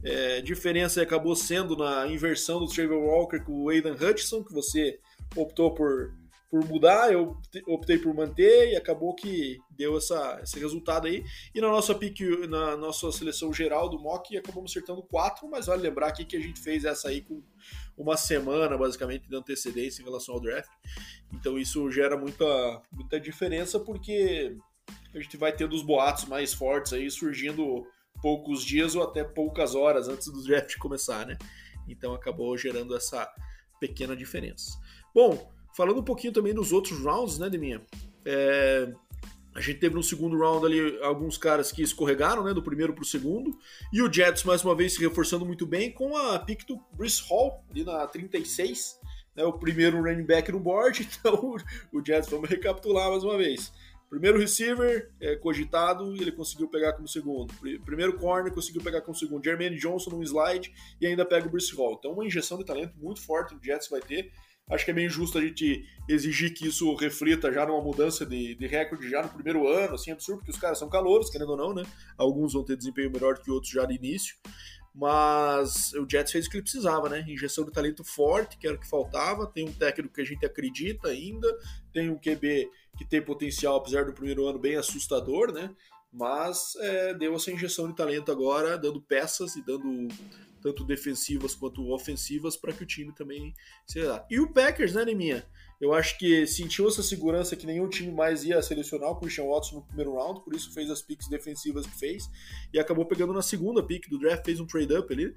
É, diferença acabou sendo na inversão do Trevor Walker com o Aidan Hutchinson, que você optou por por mudar, eu optei por manter e acabou que deu essa, esse resultado aí. E na nossa pick, na nossa seleção geral do mock, acabamos acertando quatro, mas vale lembrar aqui que a gente fez essa aí com uma semana, basicamente, de antecedência em relação ao draft. Então isso gera muita, muita diferença, porque a gente vai tendo os boatos mais fortes aí surgindo poucos dias ou até poucas horas antes do draft começar, né? Então acabou gerando essa pequena diferença. Bom, falando um pouquinho também dos outros rounds, né, Deminha? É, a gente teve no segundo round ali alguns caras que escorregaram, né, do primeiro para o segundo, e o Jets mais uma vez se reforçando muito bem com a pick do Brice Hall ali na 36, né, o primeiro running back no board, [laughs] então o Jets, vamos recapitular mais uma vez. Primeiro receiver é, cogitado ele conseguiu pegar como segundo. Primeiro corner conseguiu pegar como segundo. Jermaine Johnson no slide e ainda pega o Bruce Hall. Então, uma injeção de talento muito forte o Jets vai ter. Acho que é meio injusto a gente exigir que isso reflita já numa mudança de, de recorde já no primeiro ano, assim, absurdo, porque os caras são calouros, querendo ou não, né? Alguns vão ter desempenho melhor que outros já de início. Mas o Jets fez o que ele precisava, né? Injeção de talento forte, que era o que faltava. Tem um técnico que a gente acredita ainda, tem um QB que tem potencial, apesar do primeiro ano bem assustador, né? Mas é, deu essa injeção de talento agora, dando peças e dando tanto defensivas quanto ofensivas para que o time também se lá. E o Packers, né, Neminha? Eu acho que sentiu essa segurança que nenhum time mais ia selecionar o Christian Watson no primeiro round, por isso fez as picks defensivas que fez e acabou pegando na segunda pick do draft, fez um trade-up ali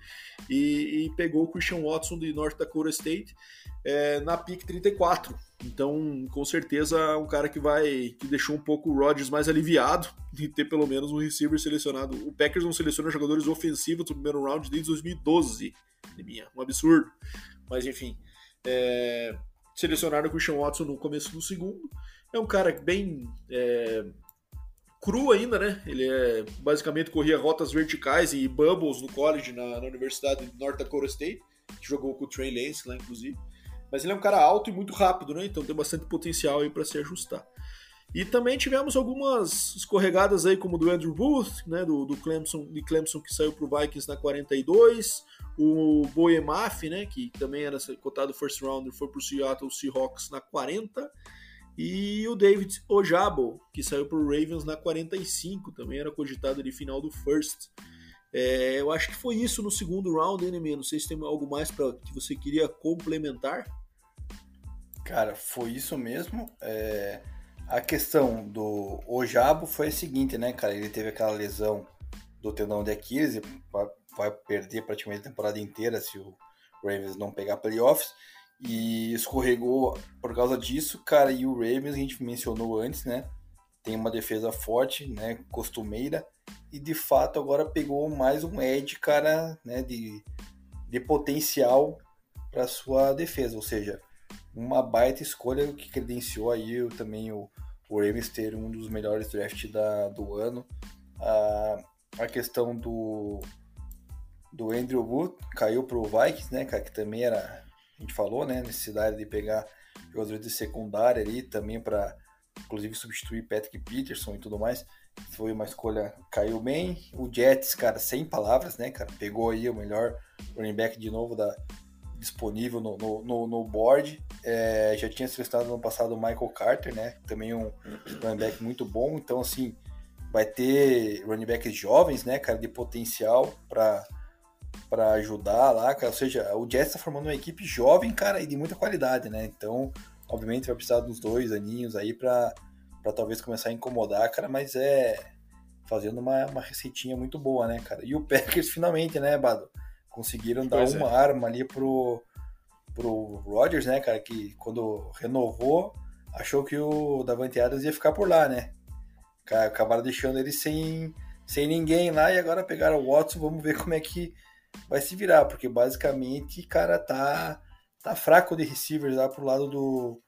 e, e, pegou o Christian Watson de North Dakota State é, na pick 34. Então, com certeza, um cara que vai que deixou um pouco o Rodgers mais aliviado de ter pelo menos um receiver selecionado. O Packers não seleciona jogadores ofensivos no primeiro round desde 2012, minha, um absurdo. Mas enfim, é, selecionaram o Christian Watson no começo do segundo. É um cara bem é, cru ainda, né? Ele é basicamente corria rotas verticais e bubbles no college na, na Universidade de North Dakota State, que jogou com o Trey Lance lá, inclusive. Mas ele é um cara alto e muito rápido, né? Então tem bastante potencial aí para se ajustar. E também tivemos algumas escorregadas aí, como do Andrew Booth, né, do, do Clemson, de Clemson que saiu para o Vikings na 42, o Boemaf, né, que também era cotado first rounder, foi para o Seattle Seahawks na 40, e o David Ojabo, que saiu para o Ravens na 45, também era cogitado de final do first. É, eu acho que foi isso no segundo round, Nemir? Não sei se tem algo mais para que você queria complementar. Cara, foi isso mesmo. É a questão do Ojabo foi a seguinte, né, cara? Ele teve aquela lesão do tendão de Aquiles e vai perder praticamente a temporada inteira se o Ravens não pegar playoffs. E escorregou por causa disso, cara. E o Ravens, a gente mencionou antes, né? Tem uma defesa forte, né? Costumeira. E de fato agora pegou mais um edge, cara, né? De, de potencial para sua defesa. Ou seja, uma baita escolha que credenciou aí também o, o Ravens ter um dos melhores drafts da, do ano. A, a questão do, do Andrew Wood caiu para o Vikings, né, cara, que também era, a gente falou, né, necessidade de pegar jogadores de secundária ali também para, inclusive, substituir Patrick Peterson e tudo mais. Foi uma escolha, caiu bem. O Jets, cara, sem palavras, né, cara, pegou aí o melhor running back de novo da, disponível no, no, no, no board. É, já tinha selecionado no passado o Michael Carter, né? Também um running back muito bom. Então, assim, vai ter running backs jovens, né, cara, de potencial para para ajudar lá, cara. Ou seja, o Jets está formando uma equipe jovem, cara, e de muita qualidade, né? Então, obviamente, vai precisar dos dois aninhos aí para talvez começar a incomodar, cara, mas é fazendo uma, uma receitinha muito boa, né, cara? E o Packers finalmente, né, Bado? Conseguiram dar pois uma é. arma ali pro, pro Rodgers, né, cara? Que quando renovou, achou que o Davante Adams ia ficar por lá, né? Acabaram deixando ele sem, sem ninguém lá e agora pegaram o Watson. Vamos ver como é que vai se virar, porque basicamente, cara, tá, tá fraco de receivers lá pro lado do,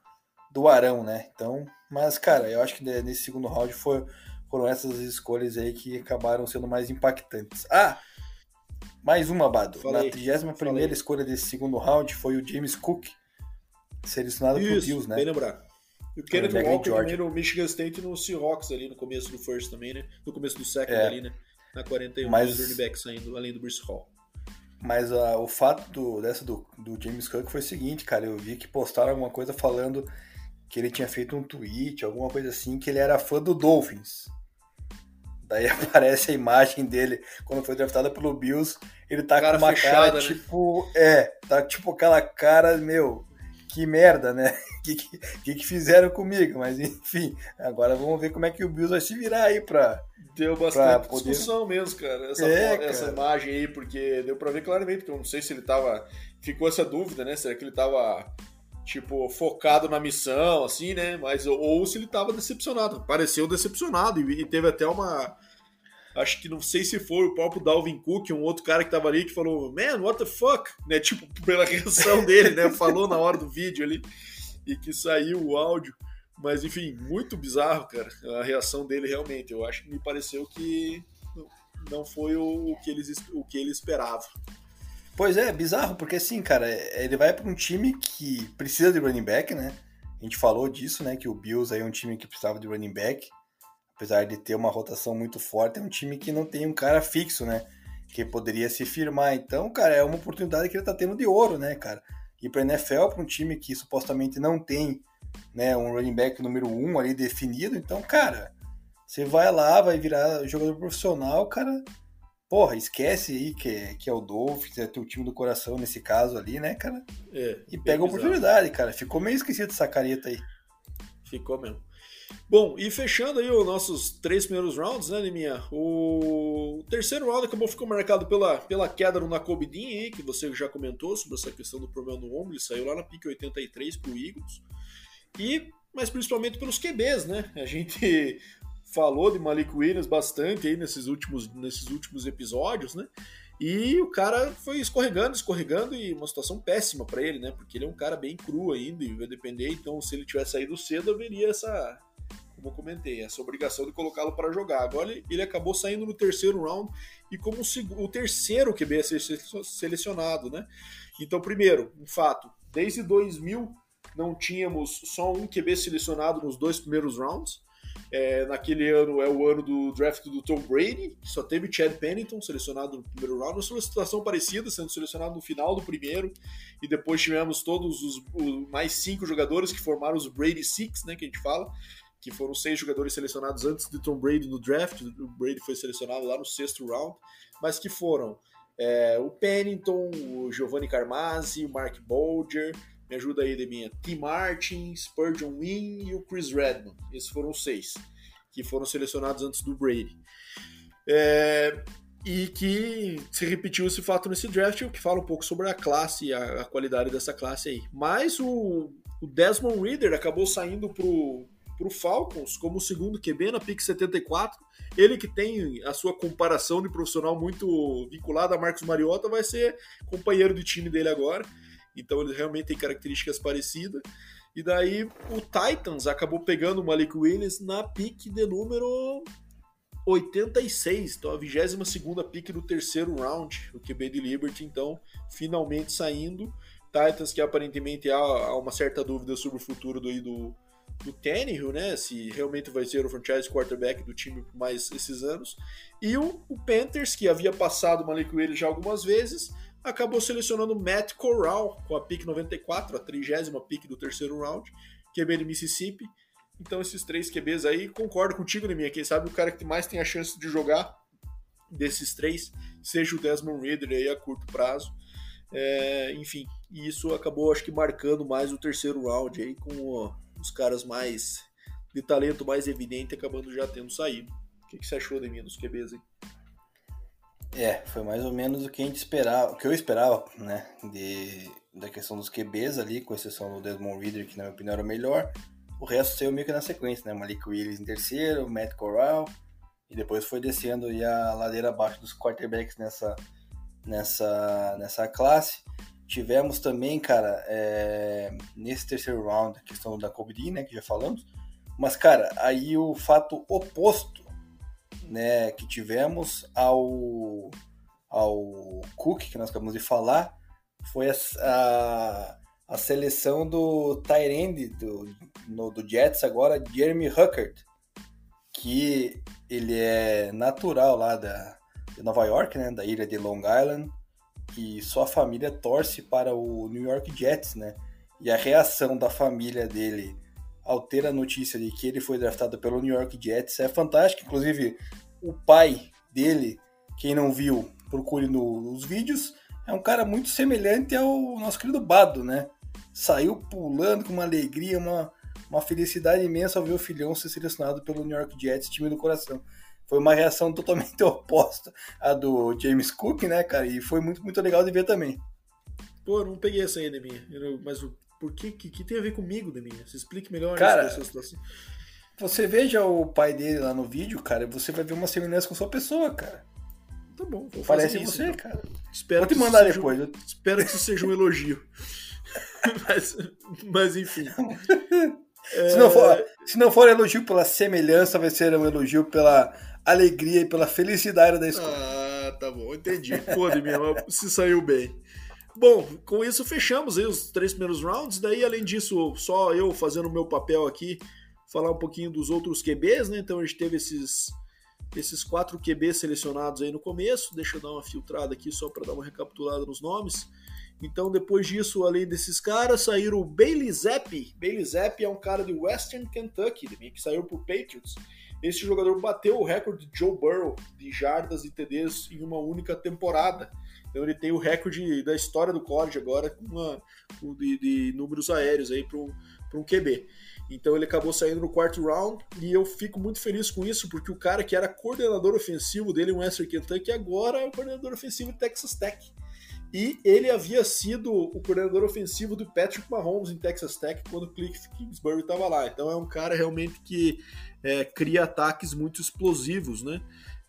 do Arão, né? Então, mas, cara, eu acho que nesse segundo round foi, foram essas escolhas aí que acabaram sendo mais impactantes. Ah! Mais uma, Bado. Falei, Na 31 escolha desse segundo round foi o James Cook, selecionado Isso, pro Bills, né? bem lembrar. E o Kenneth Walker também no Michigan State no Seahawks ali no começo do first também, né? No começo do second é, ali, né? Na 41, mas, running back saindo, além do Bruce Hall. Mas uh, o fato do, dessa do, do James Cook foi o seguinte, cara, eu vi que postaram alguma coisa falando que ele tinha feito um tweet, alguma coisa assim, que ele era fã do Dolphins. Daí [laughs] aparece a imagem dele quando foi draftado pelo Bills. Ele tá cara com uma fechada, cara né? tipo. É, tá tipo aquela cara, meu, que merda, né? [laughs] O que, que, que, fizeram comigo? Mas enfim, agora vamos ver como é que o Bills vai se virar aí pra. Deu bastante poder... discussão mesmo, cara. Essa, é, cara. essa imagem aí, porque deu pra ver claramente, porque eu não sei se ele tava. Ficou essa dúvida, né? Será que ele tava tipo, focado na missão, assim, né? Mas, ou se ele tava decepcionado. Pareceu decepcionado e, e teve até uma. Acho que não sei se foi o próprio Dalvin Cook, um outro cara que tava ali, que falou, man, what the fuck? Né? Tipo, [laughs] pela reação dele, né? Falou na hora do vídeo ali e que saiu o áudio. Mas, enfim, muito bizarro, cara, a reação dele realmente. Eu acho que me pareceu que não foi o que, eles, o que ele esperava. Pois é, bizarro, porque assim, cara, ele vai para um time que precisa de running back, né? A gente falou disso, né? Que o Bills aí é um time que precisava de running back. Apesar de ter uma rotação muito forte, é um time que não tem um cara fixo, né? Que poderia se firmar. Então, cara, é uma oportunidade que ele tá tendo de ouro, né, cara? Ir pra NFL, para um time que supostamente não tem né, um running back número um ali definido. Então, cara, você vai lá, vai virar jogador profissional, cara porra, esquece aí que é, que é o Dolphins, é teu time do coração nesse caso ali, né, cara? É, e pega a oportunidade, cara. Ficou meio esquecido essa careta aí. Ficou mesmo. Bom, e fechando aí os nossos três primeiros rounds, né, Liminha? O terceiro round acabou ficou marcado pela, pela queda no Nakobe Dean aí, que você já comentou sobre essa questão do problema no ombro, ele saiu lá na pique 83 pro Eagles. E, mas principalmente pelos QBs, né? A gente falou de Malik Williams bastante aí nesses últimos, nesses últimos episódios, né? E o cara foi escorregando, escorregando e uma situação péssima para ele, né? Porque ele é um cara bem cru ainda e vai depender. Então, se ele tivesse saído cedo, eu veria essa, como eu comentei, essa obrigação de colocá-lo para jogar. Agora ele acabou saindo no terceiro round e como o, o terceiro QB a ser selecionado, né? Então, primeiro, um fato: desde 2000 não tínhamos só um QB selecionado nos dois primeiros rounds. É, naquele ano é o ano do draft do Tom Brady, que só teve Chad Pennington selecionado no primeiro round. Uma situação parecida, sendo selecionado no final do primeiro, e depois tivemos todos os, os, mais cinco jogadores que formaram os Brady Six, né, que a gente fala, que foram seis jogadores selecionados antes de Tom Brady no draft. O Brady foi selecionado lá no sexto round, mas que foram é, o Pennington, o Giovanni Carmazzi, o Mark Bolger, me ajuda aí, Deminha. Tim Martin, Spurgeon Wynn e o Chris Redmond. Esses foram seis que foram selecionados antes do Brady. É, e que se repetiu esse fato nesse draft, o que fala um pouco sobre a classe a, a, qualidade dessa classe aí. Mas o, o Desmond Reader acabou saindo pro, pro Falcons como segundo QB na pick 74. Ele que tem a sua comparação de profissional muito vinculada a Marcos Mariota, vai ser companheiro de time dele agora. Então ele realmente tem características parecidas. E daí o Titans acabou pegando o Malik Willis na pick de número 86, então a 22 segunda pick do terceiro round, o QB de Liberty, então finalmente saindo. Titans que aparentemente há, uma certa dúvida sobre o futuro do, do, do Tannehill, né? Se realmente vai ser o franchise quarterback do time por mais esses anos. E o, o Panthers, que havia passado o Malik Willis já algumas vezes, acabou selecionando Matt Corral com a pick 94, a trigésima pick do terceiro round, QB de Mississippi. Então esses três QBs aí, concordo contigo, Neminha, quem sabe o cara que mais tem a chance de jogar desses três seja o Desmond Ridder aí a curto prazo. É, enfim, e isso acabou acho que marcando mais o terceiro round aí com os caras mais de talento mais evidente acabando já tendo saído. O que, que você achou, Neminha, dos QBs aí? É, foi mais ou menos o que a gente esperava, o que eu esperava, né, de, da questão dos QBs ali, com exceção do Desmond Reader, que na minha opinião era o melhor. O resto saiu meio que na sequência, né, Malik Willis em terceiro, Matt Corral, e depois foi descendo e a ladeira abaixo dos quarterbacks nessa, nessa, nessa classe. Tivemos também, cara, é, nesse terceiro round, a questão da Kobe né, que já falamos, mas, cara, aí o fato oposto né, que tivemos ao, ao Cook, que nós acabamos de falar, foi a, a, a seleção do Tyrande do, no, do Jets agora, Jeremy Huckert, que ele é natural lá da, de Nova York, né, da ilha de Long Island, e sua família torce para o New York Jets, né? E a reação da família dele ao ter a notícia de que ele foi draftado pelo New York Jets é fantástico. Inclusive, o pai dele, quem não viu, procure no, nos vídeos, é um cara muito semelhante ao nosso querido Bado, né? Saiu pulando com uma alegria, uma, uma felicidade imensa ao ver o filhão ser selecionado pelo New York Jets, time do coração. Foi uma reação [laughs] totalmente oposta à do James Cook, né, cara? E foi muito, muito legal de ver também. Pô, não peguei essa aí, Deminha. Mas por que, que, que tem a ver comigo, Deminha? Você explique melhor cara, essa situação. Você veja o pai dele lá no vídeo, cara, você vai ver uma semelhança com sua pessoa, cara. Tá bom, vou Parece isso, você, então. cara. Espero vou te mandar depois. Um, espero que isso seja um elogio. [laughs] mas, mas, enfim. É... [laughs] Se, não for, se não for elogio pela semelhança, vai ser um elogio pela alegria e pela felicidade da escola. Ah, tá bom, entendi. Pô, minha, se saiu bem. Bom, com isso fechamos os três primeiros rounds. Daí, além disso, só eu fazendo o meu papel aqui, falar um pouquinho dos outros QBs, né? Então a gente teve esses, esses quatro QBs selecionados aí no começo. Deixa eu dar uma filtrada aqui só para dar uma recapitulada nos nomes. Então, depois disso, além desses caras, saíram o Bailey Zappi. Bailey Zappi é um cara de Western Kentucky, que saiu pro Patriots. Esse jogador bateu o recorde de Joe Burrow de jardas e TDs em uma única temporada. Então ele tem o recorde da história do college agora com uma, de, de, números aéreos aí para um, um QB. Então ele acabou saindo no quarto round e eu fico muito feliz com isso, porque o cara que era coordenador ofensivo dele em Western Kentucky agora é o coordenador ofensivo de Texas Tech. E ele havia sido o coordenador ofensivo do Patrick Mahomes em Texas Tech quando o Cliff Kingsbury estava lá. Então é um cara realmente que é, cria ataques muito explosivos, né?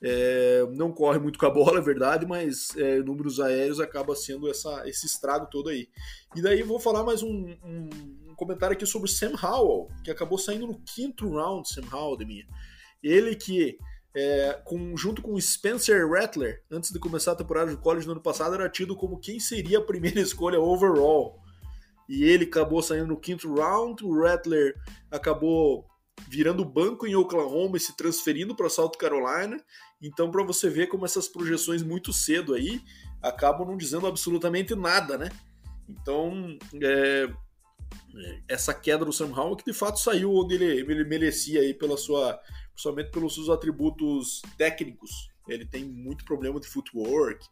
É, não corre muito com a bola, é verdade, mas é, números aéreos acaba sendo essa, esse estrago todo aí. E daí vou falar mais um, um, um comentário aqui sobre Sam Howell, que acabou saindo no quinto round, Sam Howell, de minha. Ele que é, com, junto com Spencer Rattler, antes de começar a temporada de college no ano passado, era tido como quem seria a primeira [laughs] escolha overall. E ele acabou saindo no quinto round, o Rattler acabou virando banco em Oklahoma e se transferindo para South Carolina. Então, para você ver como essas projeções muito cedo aí acabam não dizendo absolutamente nada, né? Então, é, essa queda do Sam Howell que de fato saiu onde ele, ele merecia aí pela sua principalmente pelos seus atributos técnicos. Ele tem muito problema de footwork,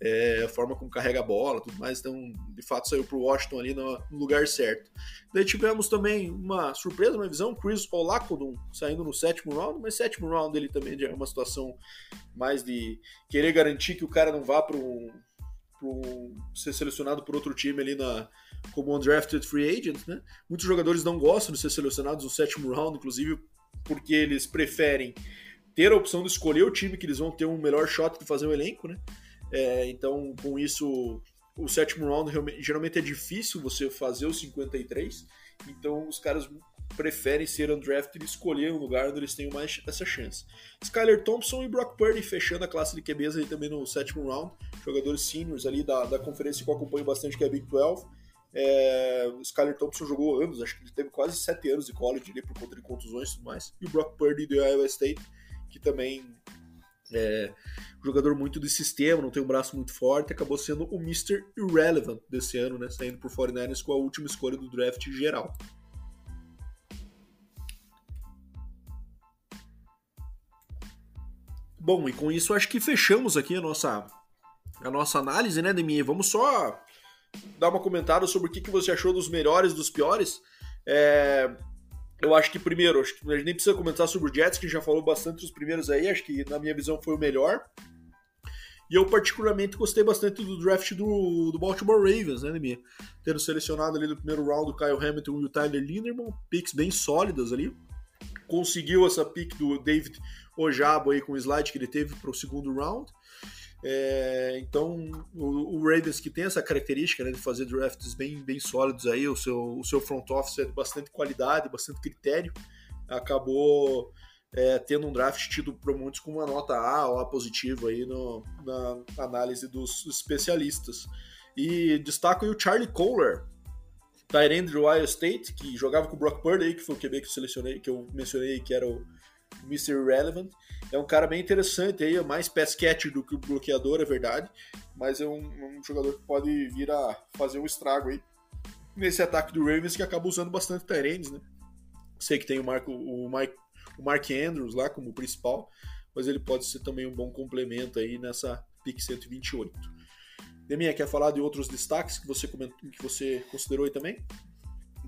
é, a forma como carrega a bola, tudo mais. Então, de fato, saiu para o Washington ali no, lugar certo. Daí tivemos também uma surpresa na visão, Chris Olakodun saindo no sétimo round, mas sétimo round ele também é uma situação mais de querer garantir que o cara não vá para um, um, ser selecionado por outro time ali na como undrafted free agent, né? Muitos jogadores não gostam de ser selecionados no sétimo round, inclusive porque eles preferem ter a opção de escolher o time que eles vão ter um melhor shot de fazer o elenco, né? É, então, com isso, o sétimo round geralmente é difícil você fazer os 53, então os caras preferem ser undrafted e escolher um lugar onde eles tenham mais essa chance. Skyler Thompson e Brock Purdy fechando a classe de QBs aí também no sétimo round, jogadores seniors ali da, da conferência que eu acompanho bastante, que é a Big 12. É, o Skyler Thompson jogou anos, acho que ele teve quase sete anos de college ali por conta de contusões e tudo mais. E o Brock Purdy do Iowa State, que também é jogador muito de sistema, não tem um braço muito forte, acabou sendo o Mr. Irrelevant desse ano, né? Saindo por 49ers com a última escolha do draft geral. Bom, e com isso acho que fechamos aqui a nossa, a nossa análise, né, Demi? Vamos só dar uma comentada sobre o que, que você achou dos melhores dos piores. É, eu acho que primeiro, acho que a gente nem precisa comentar sobre o Jets, que já falou bastante dos primeiros aí, acho que na minha visão foi o melhor. E eu particularmente gostei bastante do draft do, do Baltimore Ravens, né, Nemir? Tendo selecionado ali no primeiro round o Kyle Hamilton e o Tyler Linderman, picks bem sólidas ali. Conseguiu essa pick do David Ojabo aí com o slide que ele teve para o segundo round. É, então, o, o, Ravens que tem essa característica né, de fazer drafts bem, bem sólidos aí, o seu, o seu front office é de bastante qualidade, bastante critério, acabou é, tendo um draft tido por muitos com uma nota A ou A positivo aí no, na análise dos especialistas. E destaco aí o Charlie Kohler, Tyrande do Ohio State, que jogava com o Brock Purdy, que foi o QB que eu selecionei, que eu mencionei, que era o Mr. Relevant. É um cara bem interessante aí, é mais pass catcher do que o bloqueador, é verdade, mas é um, um, jogador que pode vir a fazer um estrago aí nesse ataque do Ravens que acaba usando bastante Tyrands, né? Sei que tem o, Marco, o, Mike, o Mark Andrews lá como principal, mas ele pode ser também um bom complemento aí nessa pick 128. Deminha, quer falar de outros destaques que você, comentou, que você considerou aí também?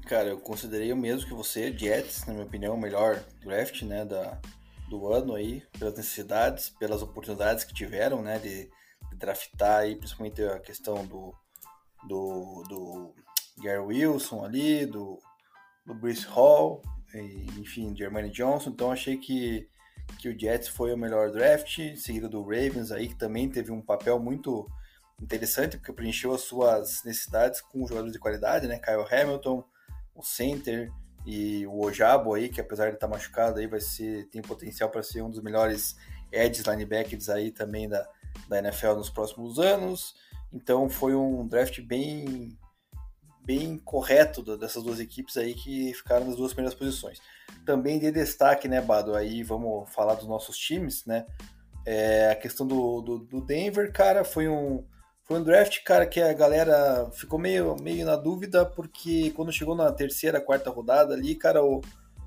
Cara, eu considerei o mesmo que você, Jets, na minha opinião, o melhor draft né, da, do ano aí, pelas necessidades, pelas oportunidades que tiveram, né, de, de draftar aí, principalmente a questão do, do, do Gary Wilson ali, do, do Bruce Hall, e, enfim, Jermaine Johnson, então achei que, que o Jets foi o melhor draft, seguido do Ravens aí, que também teve um papel muito interessante, porque preencheu as suas necessidades com jogadores de qualidade, né, Kyle Hamilton, o center, e o Ojabo aí, que apesar de estar machucado aí, vai ser, tem potencial para ser um dos melhores edges linebackers aí também da, da NFL nos próximos anos. Então foi um draft bem bem correto dessas duas equipes aí que ficaram nas duas primeiras posições. Também de destaque, né, Bado? Aí vamos falar dos nossos times, né? É, a questão do, do, do Denver, cara, foi um, foi um draft, cara, que a galera ficou meio, meio na dúvida, porque quando chegou na terceira, quarta rodada ali, cara, o,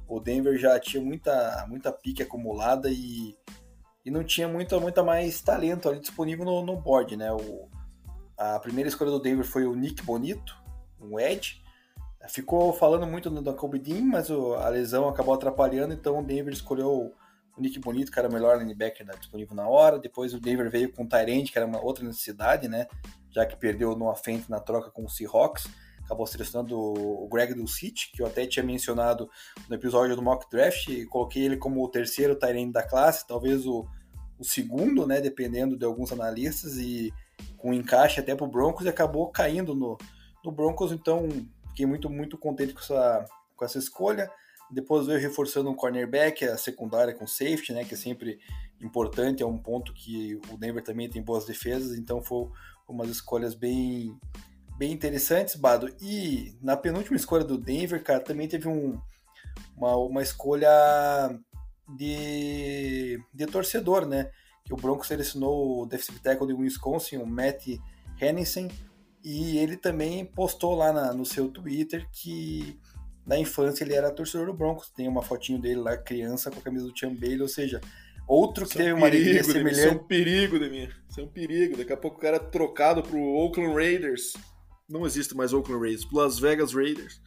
o Denver já tinha muita, muita pique acumulada e, e não tinha muita, muita mais talento ali disponível no, no board, né? O, a primeira escolha do Denver foi o Nick Bonito, um Edge. Ficou falando muito da Kobe Dean, mas o, a lesão acabou atrapalhando, então o Denver escolheu Nick Bonito, que era o melhor linebacker né, disponível na hora. Depois o Denver veio com o Tyrande, que era uma outra necessidade, né? Já que perdeu no Fent na troca com o Seahawks. Acabou selecionando o Greg Dulcich, que eu até tinha mencionado no episódio do Mock Draft. E coloquei ele como o terceiro Tyrande da classe, talvez o, o segundo, né? Dependendo de alguns analistas. E com encaixe até para o Broncos e acabou caindo no, no Broncos. Então fiquei muito, muito contente com essa, com essa escolha. Depois veio reforçando um cornerback, a secundária com safety, né, que é sempre importante, é um ponto que o Denver também tem boas defesas, então foi umas escolhas bem bem interessantes, Bado. E na penúltima escolha do Denver, cara, também teve um, uma, uma escolha de, de torcedor, né? Que o Broncos selecionou o defensive tackle de Wisconsin, o Matt Hennison, e ele também postou lá na, no seu Twitter que na infância ele era torcedor do Broncos. Tem uma fotinho dele lá, criança, com a camisa do Champ Bailey, ou seja, outro que teve é um uma alegria semelhante. Isso é um perigo, Demir. Isso é um perigo. Daqui a pouco o cara é trocado pro Oakland Raiders. Não existe mais Oakland Raiders, Las Vegas Raiders.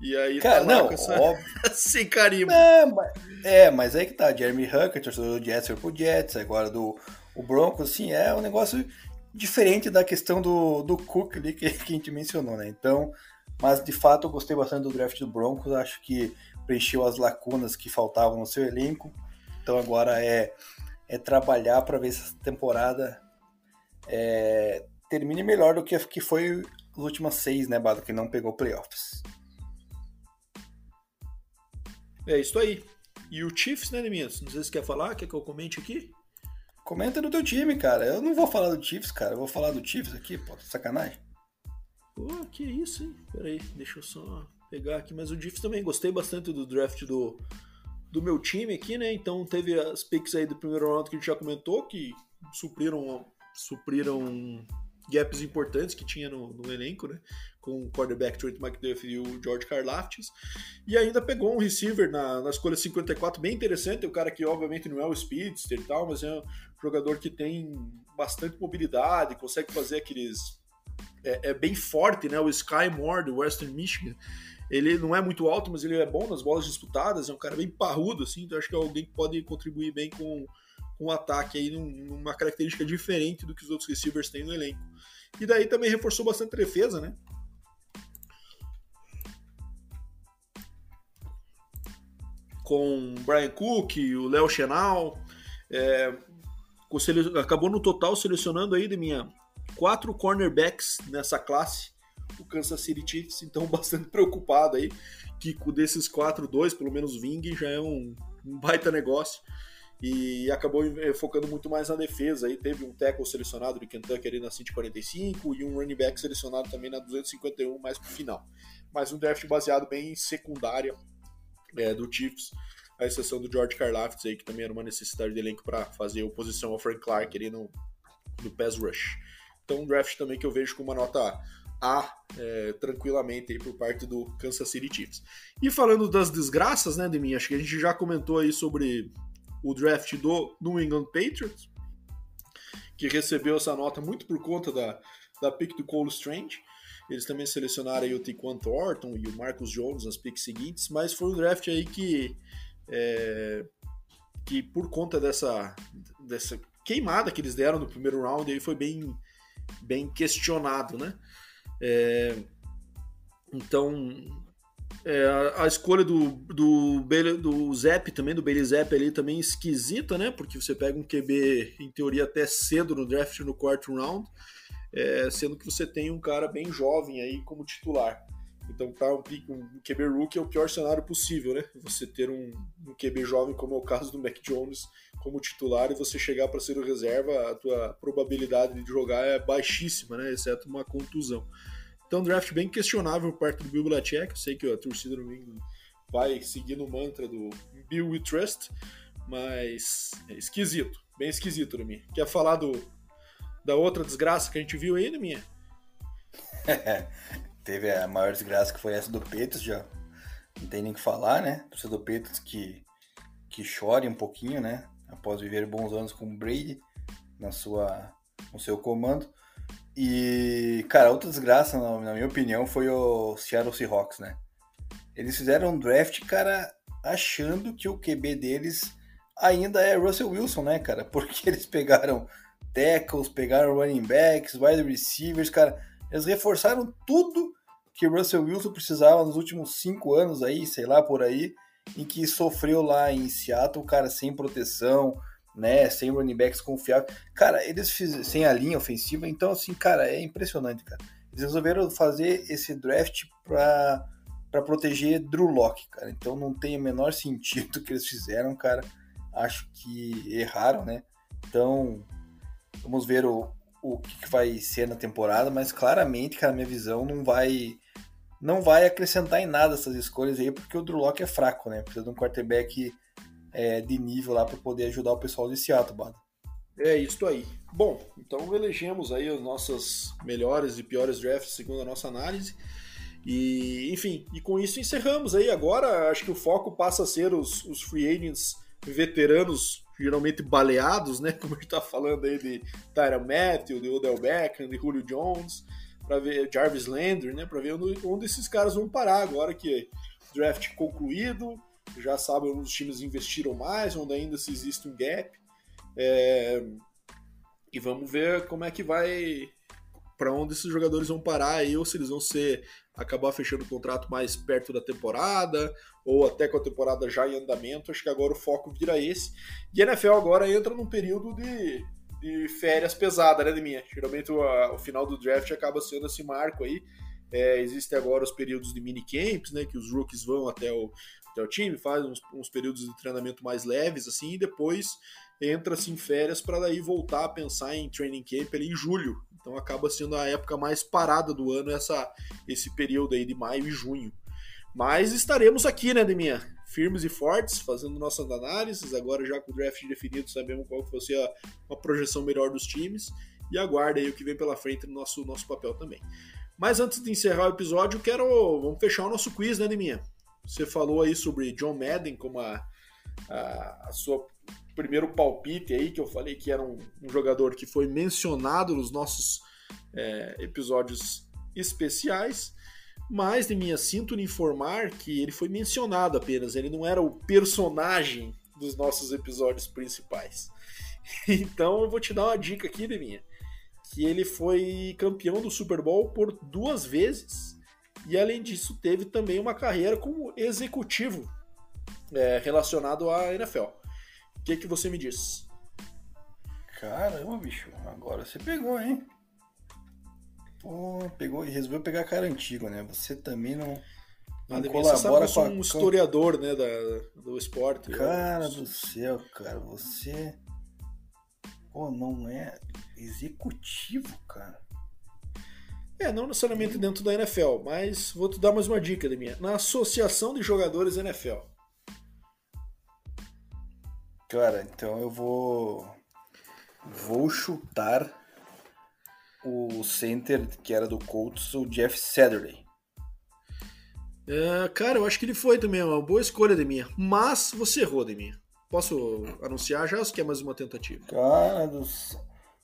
E aí cara, tá não, essa... óbvio. [laughs] sem carimbo. É mas, é, mas aí que tá. Jeremy Hucker, torcedor do Jets, foi pro Jets, agora do o Broncos, assim, é um negócio diferente da questão do, do Cook ali que, [laughs] que a gente mencionou, né? Então, mas de fato eu gostei bastante do draft do Broncos, acho que preencheu as lacunas que faltavam no seu elenco. Então agora é, é trabalhar para ver se essa temporada é, termine melhor do que, que foi as últimas seis, né, Bado, que não pegou playoffs. É isso aí. E o Chiefs, né, Neminhas? Não sei se quer falar, quer que eu comente aqui? Comenta no teu time, cara. Eu não vou falar do Chiefs, cara. Eu vou falar do Chiefs aqui, pô. Sacanagem. Pô, que isso, hein? Pera aí, deixa eu só pegar aqui. Mas o Chiefs também gostei bastante do draft do, do meu time aqui, né? Então teve as picks aí do primeiro round que a gente já comentou, que supriram, supriram gaps importantes que tinha no, no elenco, né? Com o quarterback Trent McDuff e o George Karlaftis. E ainda pegou um receiver na, na escolha 54 bem interessante. O cara que, obviamente, não é o speedster e tal, mas é um jogador que tem bastante mobilidade, consegue fazer aqueles. É, é bem forte, né? O Sky Moore do Western Michigan. Ele não é muito alto, mas ele é bom nas bolas disputadas. É um cara bem parrudo, assim. Então acho que é alguém que pode contribuir bem com um ataque aí numa característica diferente do que os outros receivers têm no elenco. E daí também reforçou bastante a defesa, né? Com o Brian Cook, o Léo Chenal. É, acabou no total selecionando aí de minha quatro cornerbacks nessa classe, o Kansas City Chiefs, então [laughs] bastante preocupado aí que desses quatro, dois, pelo menos Ving, já é um, um baita negócio e acabou eh, focando muito mais na defesa. Aí teve um tackle selecionado de Kentucky ali na 145 e um running back selecionado também na 251 mais pro final. Mas um draft baseado bem em secundária é, do Chiefs, a exceção do George Karlaftis aí, que também era uma necessidade de elenco para fazer oposição ao Frank Clark ali no, no pass rush. Então um draft também que eu vejo com uma nota A é, tranquilamente aí por parte do Kansas City Chiefs. E falando das desgraças, né, de mim, acho que a gente já comentou aí sobre o draft do New England Patriots, que recebeu essa nota muito por conta da, da pick do Cole Strange. Eles também selecionaram aí o Tiquan Thornton e o Marcus Jones nas picks seguintes, mas foi um draft aí que, é, que por conta dessa, dessa queimada que eles deram no primeiro round, aí foi bem, bem questionado, né? É, então, é, a, escolha do, do, do Zep também, do Bailey Zep ali também esquisita, né? Porque você pega um QB, em teoria, até cedo no draft no quarto round, é, sendo que você tem um cara bem jovem aí como titular. Então, tá um, um QB rookie é o pior cenário possível, né? Você ter um, um QB jovem, como é o caso do Mac Jones, como titular e você chegar para ser o reserva, a tua probabilidade de jogar é baixíssima, né? Exceto uma contusão. Então, draft bem questionável por parte do Bill Belichick. Eu sei que a torcida do England vai seguir no mantra do Bill We Trust, mas é esquisito, bem esquisito, mim. Quer falar do, da outra desgraça que a gente viu aí, minha? [laughs] Teve a maior desgraça que foi essa do Peitos, já não tem nem que falar, né? Torcida do Peitos que, que chore um pouquinho, né? Após viver bons anos com o Brady na sua, no seu comando. E, cara, outra desgraça, na minha opinião, foi o Seattle Seahawks, né? Eles fizeram um draft, cara, achando que o QB deles ainda é Russell Wilson, né, cara? [laughs] Porque eles pegaram tackles, pegaram running backs, wide receivers, cara. Eles reforçaram tudo que Russell Wilson precisava nos últimos cinco anos aí, sei lá, por aí, em que sofreu lá em Seattle, cara, sem proteção, né, sem running backs confiáveis. Cara, eles fizeram sem a linha ofensiva, então assim, cara, é impressionante, cara. Eles resolveram fazer esse draft para para proteger Drew Locke, cara. Então não tem o menor sentido [laughs] que eles fizeram, cara. Acho que erraram, né? Então, vamos ver o, o que, vai ser na temporada, mas claramente, cara, minha visão não vai não vai acrescentar em nada essas escolhas aí, porque o Drew Locke é fraco, né? Precisa de um quarterback é, de nível lá para poder ajudar o pessoal de Seattle, Bada. É isso aí. Bom, então elegemos aí as nossas melhores e piores drafts segundo a nossa análise. E, enfim, e com isso encerramos aí. Agora acho que o foco passa a ser os, os free agents veteranos, geralmente baleados, né? [laughs] Como a gente tá falando aí de Tyra Matthew, de Odell Beckham, de Julio Jones, para ver Jarvis Landry, né? Para ver onde, onde esses caras vão parar agora que draft concluído, já sabem onde os times investiram mais, onde ainda se existe um gap. É... E vamos ver como é que vai. Para onde esses jogadores vão parar aí, ou se eles vão ser acabar fechando o contrato mais perto da temporada, ou até com a temporada já em andamento. Acho que agora o foco vira esse. E a NFL agora entra num período de, de férias pesada, né, de minha? Geralmente o, a, o final do draft acaba sendo esse marco aí. É, existem agora os períodos de minicamps, né, que os rookies vão até o, até o time, faz uns, uns períodos de treinamento mais leves, assim, e depois entra-se em férias para daí voltar a pensar em training camp ali em julho. Então acaba sendo a época mais parada do ano, essa, esse período aí de maio e junho. Mas estaremos aqui, né, Deminha? Firmes e fortes, fazendo nossas análises. Agora, já com o draft definido, sabemos qual vai ser a, uma projeção melhor dos times. E aguarda aí o que vem pela frente no nosso, nosso papel também. Mas antes de encerrar o episódio, quero. Vamos fechar o nosso quiz, né, Deminha? Você falou aí sobre John Madden como a, a, a sua primeiro palpite aí, que eu falei que era um, um jogador que foi mencionado nos nossos é, episódios especiais, mas de minha sinto informar que ele foi mencionado apenas, ele não era o personagem dos nossos episódios principais. [laughs] Então eu vou te dar uma dica aqui, Deminha, que ele foi campeão do Super Bowl por duas vezes e além disso, teve também uma carreira como executivo é, relacionado à NFL. O que, que você me diz? Caramba, bicho, agora você pegou, hein? Pô, pegou e resolveu pegar cara antigo, né? Você também não. Não colabora você sabe, eu sou um historiador, né, da, do esporte. Cara eu... do céu, cara, você. Pô, não é executivo, cara. É, não necessariamente dentro da NFL, mas vou te dar mais uma dica, minha. Na Associação de Jogadores NFL. Cara, então eu vou. Vou chutar o center que era do Colts, o Jeff Saturday. É, cara, eu acho que ele foi também, uma boa escolha de minha. Mas você errou de minha. Posso anunciar já ou você quer mais uma tentativa? Cara dos.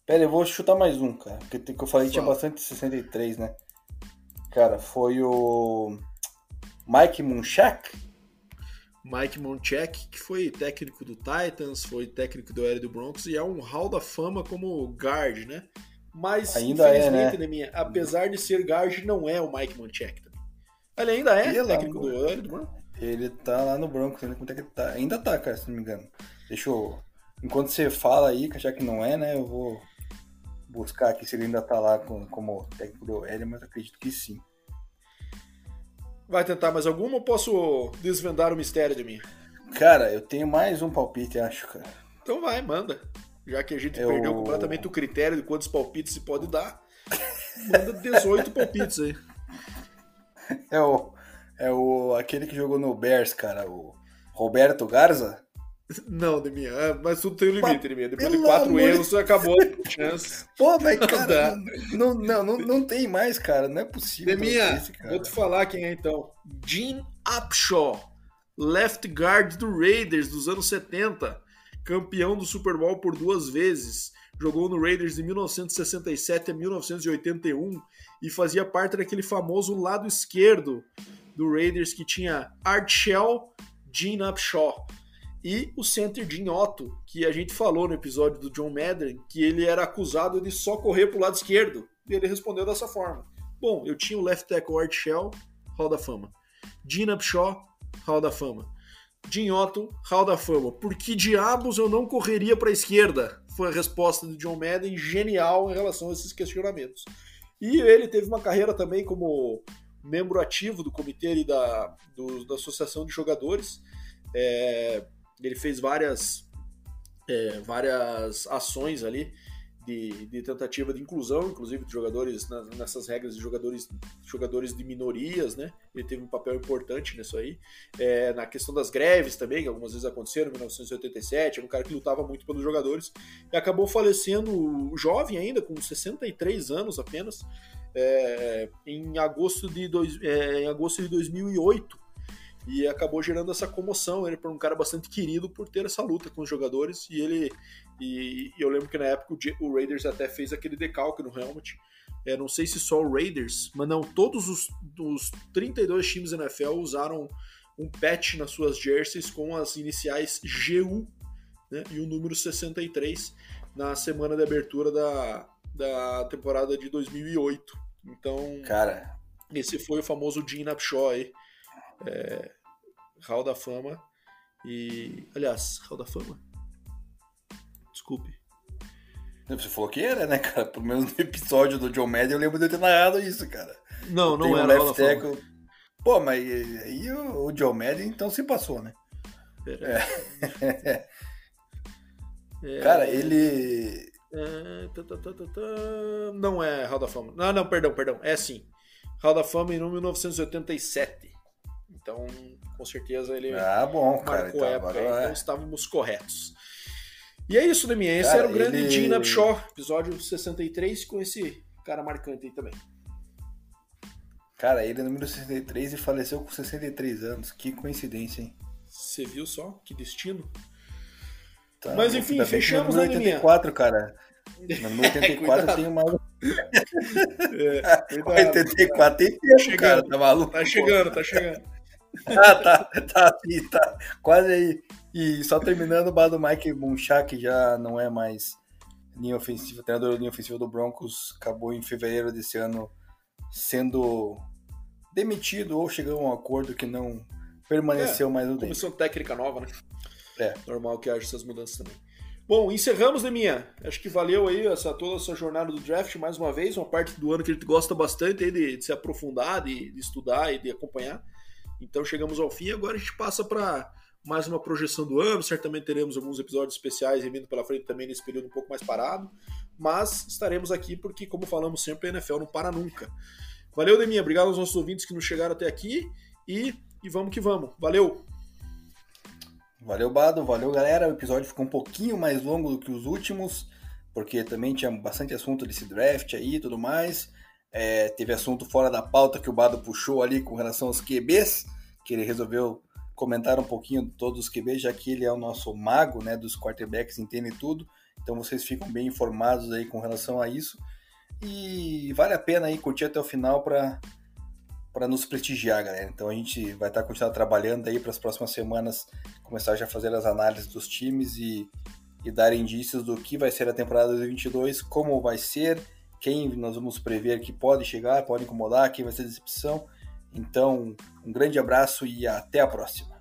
Pera, eu vou chutar mais um, cara. Porque que eu falei Fala. tinha bastante 63, né? Cara, foi o. Mike Munchak? Mike Munchak, que foi técnico do Titans, foi técnico do L do Broncos e é um hall da fama como guard, né? Mas, ainda infelizmente, é, né? minha, apesar de ser guard, não é o Mike Munchak também. Ele ainda é ele técnico do L do Broncos? Ele tá lá no Broncos, ainda, é que ele tá. ainda tá, cara, se não me engano. Deixa eu. Enquanto você fala aí, já que não é, né, eu vou buscar aqui se ele ainda tá lá com, como técnico do L, mas acredito que sim. Vai tentar mais alguma ou posso desvendar o mistério de mim? Cara, eu tenho mais um palpite, acho, cara. Então vai, manda. Já que a gente eu... perdeu completamente o critério de quantos palpites se pode dar, manda 18 palpites aí. [laughs] É o, é o aquele que jogou no Bears, cara, o Roberto Garza. Não, Deminha, é, mas tudo tem um limite, Deminha. Depois de quatro erros, acabou a chance. [laughs] Pô, mas cara, não, não, não, não, tem mais, cara. Não é possível. Deminha, vou te falar quem é então. Jim Upshaw, left guard do Raiders dos anos 70, campeão do Super Bowl por duas vezes. Jogou no Raiders de 1967 a 1981 e fazia parte daquele famoso lado esquerdo do Raiders que tinha Art Shell, Gene Upshaw e o center Jim Otto, que a gente falou no episódio do John Madden, que ele era acusado de só correr para o lado esquerdo. E ele respondeu dessa forma. Bom, eu tinha o left tackle Art Shell, Hall da Fama. Gene Upshaw, Hall da Fama. Jim Otto, Hall da Fama. Por que diabos eu não correria para a esquerda? Foi a resposta do John Madden, genial em relação a esses questionamentos. E ele teve uma carreira também como membro ativo do comitê da, do, da Associação de Jogadores. É, ele fez várias, é, várias ações ali de, de, tentativa de inclusão, inclusive de jogadores nessas regras de jogadores, jogadores de minorias, né? Ele teve um papel importante nisso aí. É, na questão das greves também, que algumas vezes aconteceram em 1987, era um cara que lutava muito pelos jogadores e acabou falecendo jovem ainda, com 63 anos apenas, é, em, agosto de dois, é, em agosto de 2008 e acabou gerando essa comoção. Ele foi um cara bastante querido por ter essa luta com os jogadores e ele e, eu lembro que na época o, Raiders até fez aquele decalque no helmet. É, não sei se só o Raiders, mas não, todos os, os 32 times da NFL usaram um patch nas suas jerseys com as iniciais GU né, e o número 63 na semana de abertura da, da temporada de 2008. Então, cara, esse foi o famoso Gene Upshaw aí. É, Hall da Fama. E. Aliás, Hall da Fama? Desculpe. Você falou que era, né, cara? Pelo menos no episódio do John Madden eu lembro de eu ter narrado isso, cara. Não, não era. Um left tackle. Pô, mas aí o, o John Madden então se passou, né? É. é. [laughs] Cara, ele. É, tá, tá, tá, não é Hall da Fama. Não, não, perdão, perdão. É sim. Hall da Fama em 1987. Então, com certeza ele ah, bom, cara, marcou então, época, então é. estávamos corretos. E é isso, Deminha. Esse cara, era o grande ele... Gene Upshaw, episódio 63, com esse cara marcante aí também. Cara, ele é número 63 e faleceu com 63 anos. Que coincidência, hein? Você viu só? Que destino. Tá, Mas enfim, fechamos, né, Deminha? 84, cara. No 84 [laughs] tem uma. [laughs] É, [laughs] 84 tem tempo, tá cara, tá maluco? Tá chegando, tá chegando. [laughs] ah, tá, tá, tá, quase aí. E só terminando, o bar do Mike Munchak, que já não é mais linha ofensiva, treinador da linha ofensiva do Broncos, acabou em fevereiro desse ano sendo demitido ou chegou a um acordo que não permaneceu é, mais no Comissão técnica nova, né? É. Normal que haja essas mudanças também. Bom, encerramos, Deminha. Acho que valeu aí essa, toda essa jornada do draft mais uma vez, uma parte do ano que a gente gosta bastante aí de, de se aprofundar, de, de estudar e de acompanhar. Então chegamos ao fim, agora a gente passa para mais uma projeção do ano. Certamente teremos alguns episódios especiais vindo pela frente também nesse período um pouco mais parado. Mas estaremos aqui porque, como falamos sempre, a NFL não para nunca. Valeu, Deminha. Obrigado aos nossos ouvintes que nos chegaram até aqui. E, e vamos que vamos. Valeu! Valeu, Bado. Valeu, galera. O episódio ficou um pouquinho mais longo do que os últimos. porque também tinha bastante assunto desse draft aí e tudo mais. É, teve assunto fora da pauta que o Bado puxou ali com relação aos QBs, que ele resolveu comentar um pouquinho de todos os QBs, já que ele é o nosso mago né, dos quarterbacks, entende tudo. Então vocês ficam bem informados aí com relação a isso. E vale a pena aí curtir até o final para para nos prestigiar, galera. Então a gente vai estar continuando trabalhando aí para as próximas semanas, começar já a fazer as análises dos times e, e dar indícios do que vai ser a temporada 2022, como vai ser, quem nós vamos prever que pode chegar, pode incomodar, quem vai ser decepção. Então, um grande abraço e até a próxima.